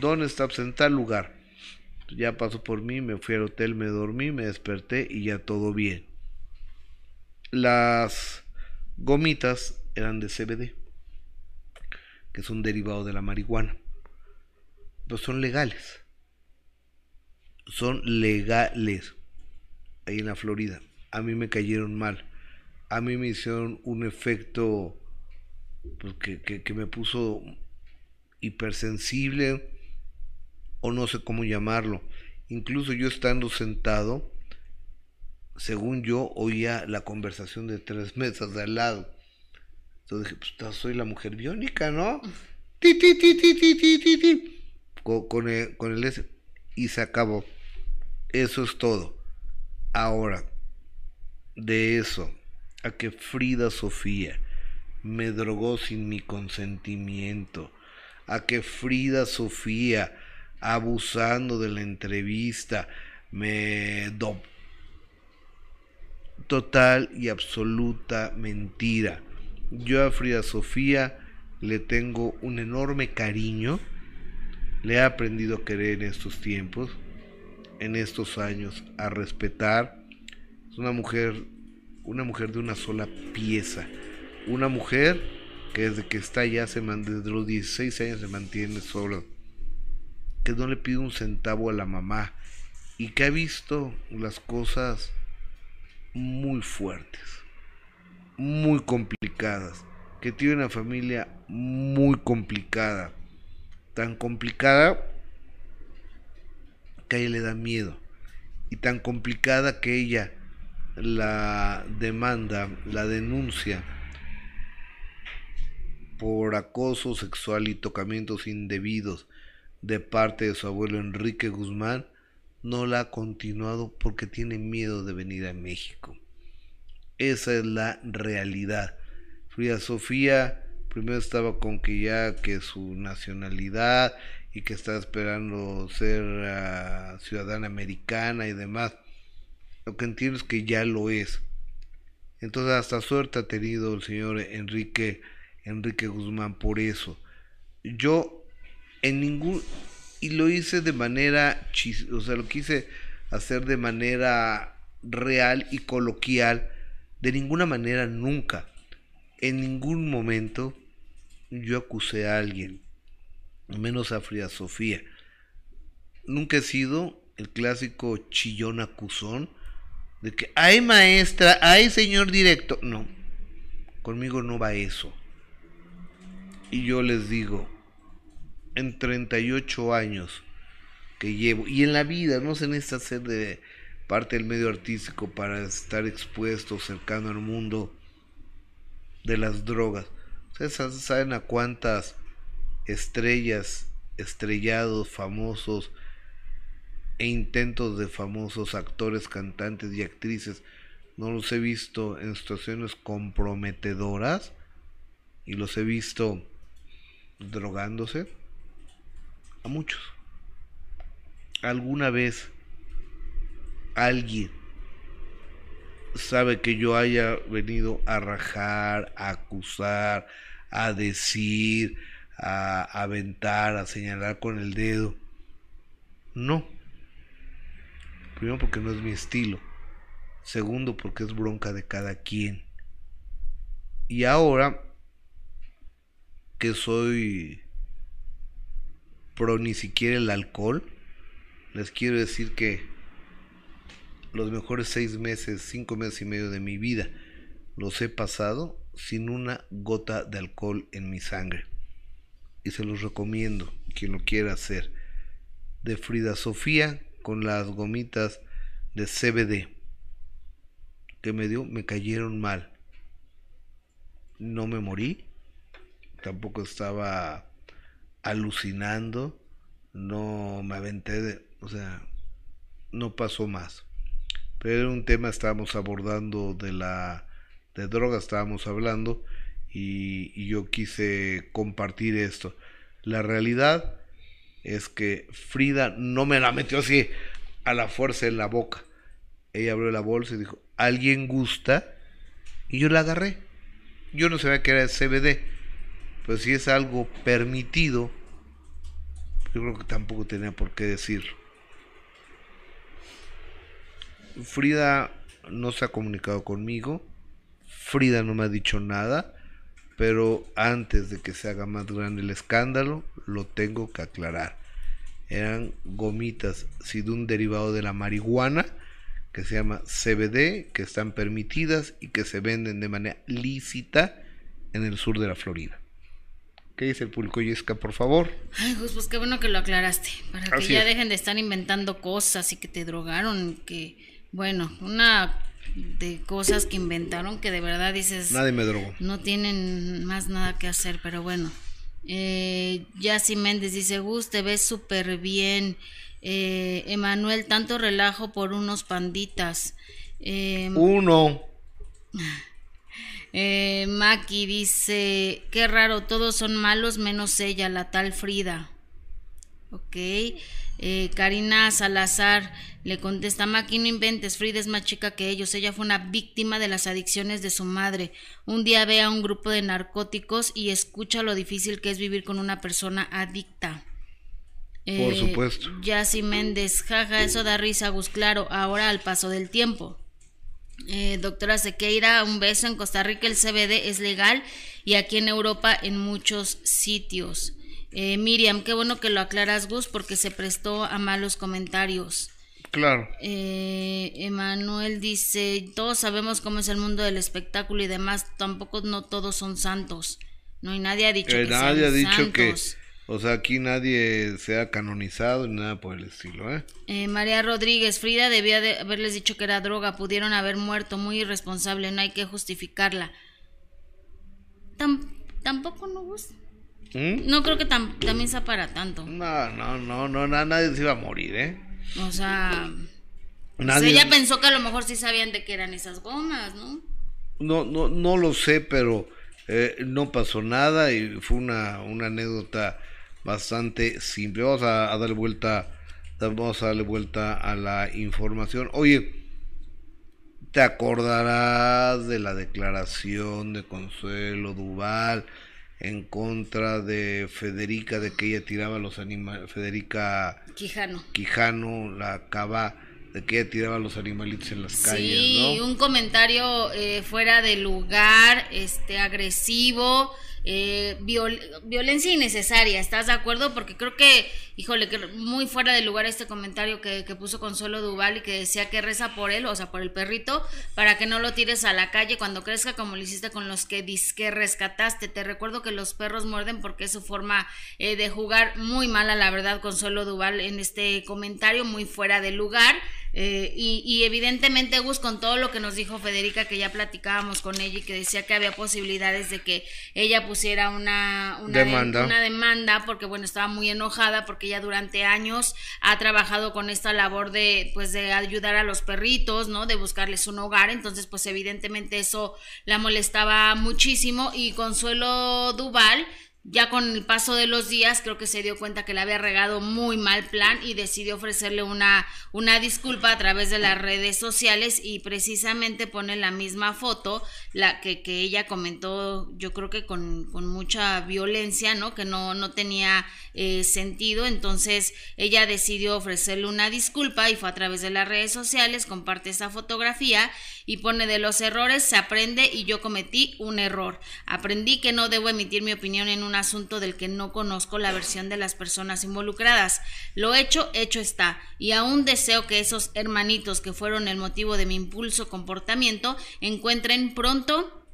¿Dónde está? Pues en tal lugar. Ya pasó por mí, me fui al hotel, me dormí, me desperté y ya todo bien. Las gomitas eran de CBD, que es un derivado de la marihuana. Pero son legales. Son legales. Ahí en la Florida. A mí me cayeron mal. A mí me hicieron un efecto pues, que, que, que me puso hipersensible o no sé cómo llamarlo. Incluso yo estando sentado, según yo oía la conversación de tres mesas de al lado. Entonces dije, pues soy la mujer biónica, ¿no? Ti, ti, ti, ti, ti, ti, ti. Con, con, el, con el S. Y se acabó. Eso es todo. Ahora, de eso a que Frida Sofía me drogó sin mi consentimiento, a que Frida Sofía, abusando de la entrevista, me do total y absoluta mentira. Yo a Frida Sofía le tengo un enorme cariño, le he aprendido a querer en estos tiempos, en estos años, a respetar. Es una mujer, una mujer de una sola pieza, una mujer que desde que está allá, se desde los 16 años se mantiene sola, que no le pide un centavo a la mamá y que ha visto las cosas muy fuertes, muy complicadas, que tiene una familia muy complicada, tan complicada que a ella le da miedo y tan complicada que ella la demanda, la denuncia por acoso sexual y tocamientos indebidos de parte de su abuelo Enrique Guzmán, no la ha continuado porque tiene miedo de venir a México. Esa es la realidad. Frida Sofía primero estaba con que ya que su nacionalidad y que está esperando ser uh, ciudadana americana y demás. Lo que entiendo es que ya lo es. Entonces hasta suerte ha tenido el señor Enrique Enrique Guzmán por eso. Yo en ningún y lo hice de manera chis, o sea, lo quise hacer de manera real y coloquial, de ninguna manera nunca. En ningún momento yo acusé a alguien, menos a Frida Sofía. Nunca he sido el clásico chillón acusón de que, ay maestra, ay señor directo. No, conmigo no va eso. Y yo les digo, en 38 años que llevo, y en la vida, no se necesita ser de parte del medio artístico para estar expuesto, cercano al mundo de las drogas. Ustedes saben a cuántas estrellas, estrellados, famosos e intentos de famosos actores, cantantes y actrices no los he visto en situaciones comprometedoras y los he visto drogándose a muchos. ¿Alguna vez alguien sabe que yo haya venido a rajar, a acusar, a decir, a aventar, a señalar con el dedo? No. Primero porque no es mi estilo. Segundo porque es bronca de cada quien. Y ahora que soy pro ni siquiera el alcohol, les quiero decir que los mejores seis meses, cinco meses y medio de mi vida los he pasado sin una gota de alcohol en mi sangre. Y se los recomiendo, quien lo quiera hacer. De Frida Sofía con las gomitas de CBD que me dio, me cayeron mal. No me morí, tampoco estaba alucinando, no me aventé de, o sea, no pasó más. Pero era un tema, estábamos abordando de la, de droga, estábamos hablando, y, y yo quise compartir esto. La realidad es que Frida no me la metió así a la fuerza en la boca. Ella abrió la bolsa y dijo, ¿alguien gusta? Y yo la agarré. Yo no sabía que era CBD pues si es algo permitido, yo creo que tampoco tenía por qué decirlo. Frida no se ha comunicado conmigo, Frida no me ha dicho nada, pero antes de que se haga más grande el escándalo, lo tengo que aclarar. Eran gomitas, si de un derivado de la marihuana, que se llama CBD, que están permitidas y que se venden de manera lícita en el sur de la Florida. ¿Qué dice el público Yesca, por favor? Ay, pues qué bueno que lo aclaraste. Para que ya dejen de estar inventando cosas y que te drogaron. Que, bueno, una de cosas que inventaron que de verdad dices. Nadie me drogó. No tienen más nada que hacer, pero bueno. Eh, Yassi Méndez dice: Gus, te ves súper bien. Eh, Emanuel, tanto relajo por unos panditas. Eh, Uno. Maki dice, qué raro, todos son malos menos ella, la tal Frida. Ok. Eh, Karina Salazar le contesta, Maki, no inventes, Frida es más chica que ellos, ella fue una víctima de las adicciones de su madre. Un día ve a un grupo de narcóticos y escucha lo difícil que es vivir con una persona adicta. Por eh, supuesto. Yassi Méndez, jaja, eso da risa, Gus, claro, ahora al paso del tiempo. Eh, doctora Sequeira, un beso. En Costa Rica el CBD es legal y aquí en Europa en muchos sitios. Eh, Miriam, qué bueno que lo aclaras, Gus, porque se prestó a malos comentarios. Claro. Eh, Emanuel dice, todos sabemos cómo es el mundo del espectáculo y demás, tampoco no todos son santos. No, y nadie ha dicho que nadie ha dicho que o sea, aquí nadie se ha canonizado ni nada por el estilo, ¿eh? ¿eh? María Rodríguez, Frida debía de haberles dicho que era droga, pudieron haber muerto, muy irresponsable, no hay que justificarla. tampoco no gusta. ¿Mm? No creo que también sea para tanto. No, no, no, no, nadie se iba a morir, ¿eh? O sea, nadie... ella pensó que a lo mejor sí sabían de qué eran esas gomas, ¿no? No, no, no lo sé, pero eh, no pasó nada y fue una, una anécdota bastante simple. Vamos a, darle vuelta, vamos a darle vuelta a la información. Oye, te acordarás de la declaración de Consuelo Duval en contra de Federica, de que ella tiraba los animales, Federica Quijano, Quijano, la cava, de que ella tiraba los animalitos en las calles. Sí, un comentario eh, fuera de lugar, este agresivo eh, violencia innecesaria, ¿estás de acuerdo? Porque creo que, híjole, que muy fuera de lugar este comentario que, puso Consuelo Duval y que decía que reza por él, o sea, por el perrito, para que no lo tires a la calle cuando crezca como lo hiciste con los que disque rescataste. Te recuerdo que los perros muerden porque es su forma eh, de jugar muy mala, la verdad, Consuelo Duval en este comentario, muy fuera de lugar. Eh, y, y, evidentemente, Gus, con todo lo que nos dijo Federica, que ya platicábamos con ella y que decía que había posibilidades de que ella pusiera una, una, demanda. una demanda, porque bueno, estaba muy enojada, porque ella durante años ha trabajado con esta labor de, pues, de ayudar a los perritos, ¿no? De buscarles un hogar. Entonces, pues, evidentemente eso la molestaba muchísimo. Y Consuelo Duval ya con el paso de los días creo que se dio cuenta que le había regado muy mal plan y decidió ofrecerle una, una disculpa a través de las redes sociales y precisamente pone la misma foto, la que, que ella comentó yo creo que con, con mucha violencia, ¿no? Que no, no tenía eh, sentido, entonces ella decidió ofrecerle una disculpa y fue a través de las redes sociales, comparte esa fotografía y pone de los errores se aprende y yo cometí un error. Aprendí que no debo emitir mi opinión en un asunto del que no conozco la versión de las personas involucradas. Lo hecho, hecho está, y aún deseo que esos hermanitos que fueron el motivo de mi impulso comportamiento encuentren pronto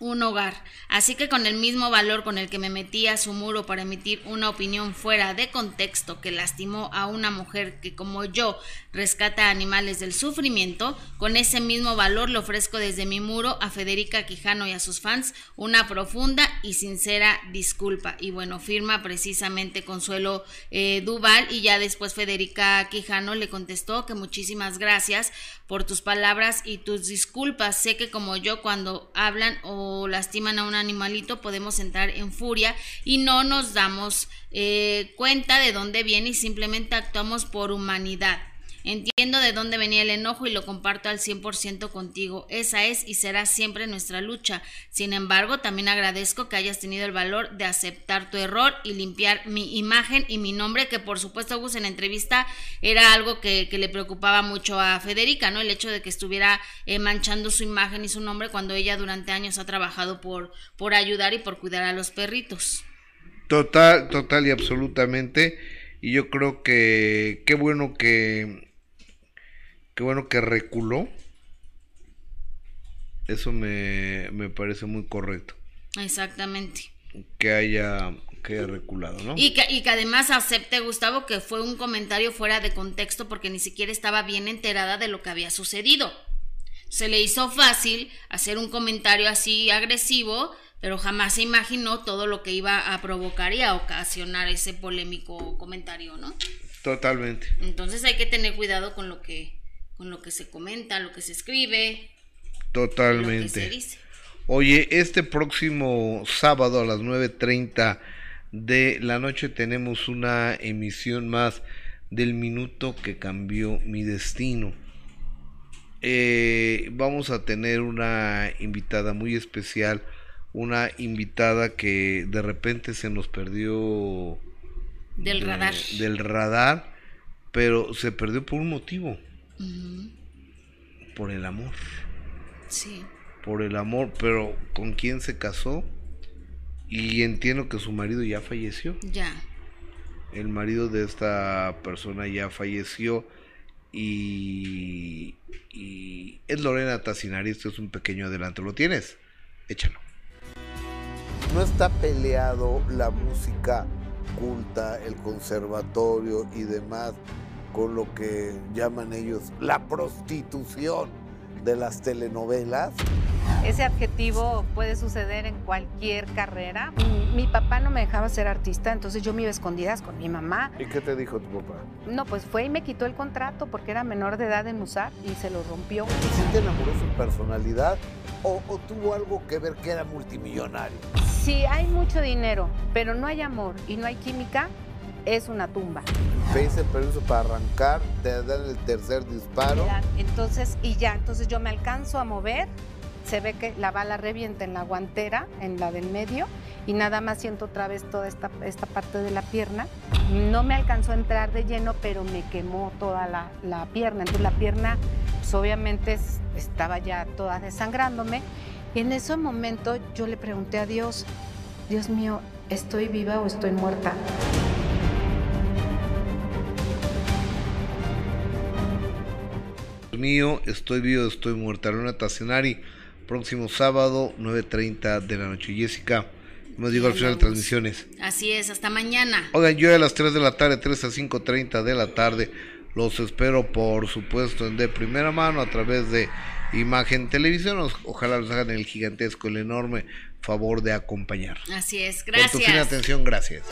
un hogar. Así que con el mismo valor con el que me metí a su muro para emitir una opinión fuera de contexto que lastimó a una mujer que como yo rescata animales del sufrimiento, con ese mismo valor le ofrezco desde mi muro a Federica Quijano y a sus fans una profunda y sincera disculpa. Y bueno, firma precisamente Consuelo eh, Duval y ya después Federica Quijano le contestó que muchísimas gracias por tus palabras y tus disculpas. Sé que como yo cuando hablan o lastiman a un animalito, podemos entrar en furia y no nos damos eh, cuenta de dónde viene y simplemente actuamos por humanidad. Entiendo de dónde venía el enojo y lo comparto al 100% contigo. Esa es y será siempre nuestra lucha. Sin embargo, también agradezco que hayas tenido el valor de aceptar tu error y limpiar mi imagen y mi nombre, que por supuesto, Gus, en entrevista era algo que, le preocupaba mucho a Federica, ¿no? El hecho de que estuviera eh, manchando su imagen y su nombre cuando ella durante años ha trabajado por, por ayudar y por cuidar a los perritos. Total, total y absolutamente. Y yo creo que qué bueno que Qué bueno que reculó. Eso me, parece muy correcto. Exactamente. Que haya, que reculado, ¿no? Y que, y que además acepte, Gustavo, que fue un comentario fuera de contexto porque ni siquiera estaba bien enterada de lo que había sucedido. Se le hizo fácil hacer un comentario así agresivo, pero jamás se imaginó todo lo que iba a provocar y a ocasionar ese polémico comentario, ¿no? Totalmente. Entonces hay que tener cuidado con lo que con lo que se comenta, lo que se escribe. Totalmente. Oye, este próximo sábado a las 9.30 de la noche tenemos una emisión más del minuto que cambió mi destino. Eh, vamos a tener una invitada muy especial, una invitada que de repente se nos perdió del radar. Del radar, pero se perdió por un motivo. Por el amor. Sí. Por el amor, pero ¿con quién se casó? Y entiendo que su marido ya falleció. Ya. El marido de esta persona ya falleció y, y es Lorena Tassinari. Esto es un pequeño adelanto. ¿Lo tienes? Échalo. No está peleado la música culta, el conservatorio y demás con lo que llaman ellos la prostitución de las telenovelas. Ese adjetivo puede suceder en cualquier carrera. Mi papá no me dejaba ser artista, entonces yo me iba a escondidas con mi mamá. ¿Y qué te dijo tu papá? No, pues fue y me quitó el contrato porque era menor de edad en usar y se lo rompió. ¿Sí te enamoró su personalidad o, o tuvo algo que ver que era multimillonario? Sí, hay mucho dinero, pero no hay amor y no hay química, es una tumba. Pediste permiso para arrancar, te dan el tercer disparo. Entonces, y ya, entonces yo me alcanzo a mover, se ve que la bala revienta en la guantera, en la del medio, y nada más siento otra vez toda esta, esta parte de la pierna. No me alcanzó a entrar de lleno, pero me quemó toda la, la pierna. Entonces la pierna, pues obviamente estaba ya toda desangrándome. Y en ese momento yo le pregunté a Dios, Dios mío, ¿estoy viva o estoy muerta? Mío, estoy vivo, estoy muerta. Luna Tassinari, próximo sábado, 9.30 de la noche. Jessica, nos digo al final de transmisiones. Así es, hasta mañana. Oigan, yo a las 3 de la tarde, 3 a 5.30 de la tarde, Los espero, por supuesto, en de primera mano a través de Imagen Televisión. Ojalá los hagan el gigantesco, el enorme favor de acompañar. Así es, gracias. Por tu fina atención, gracias.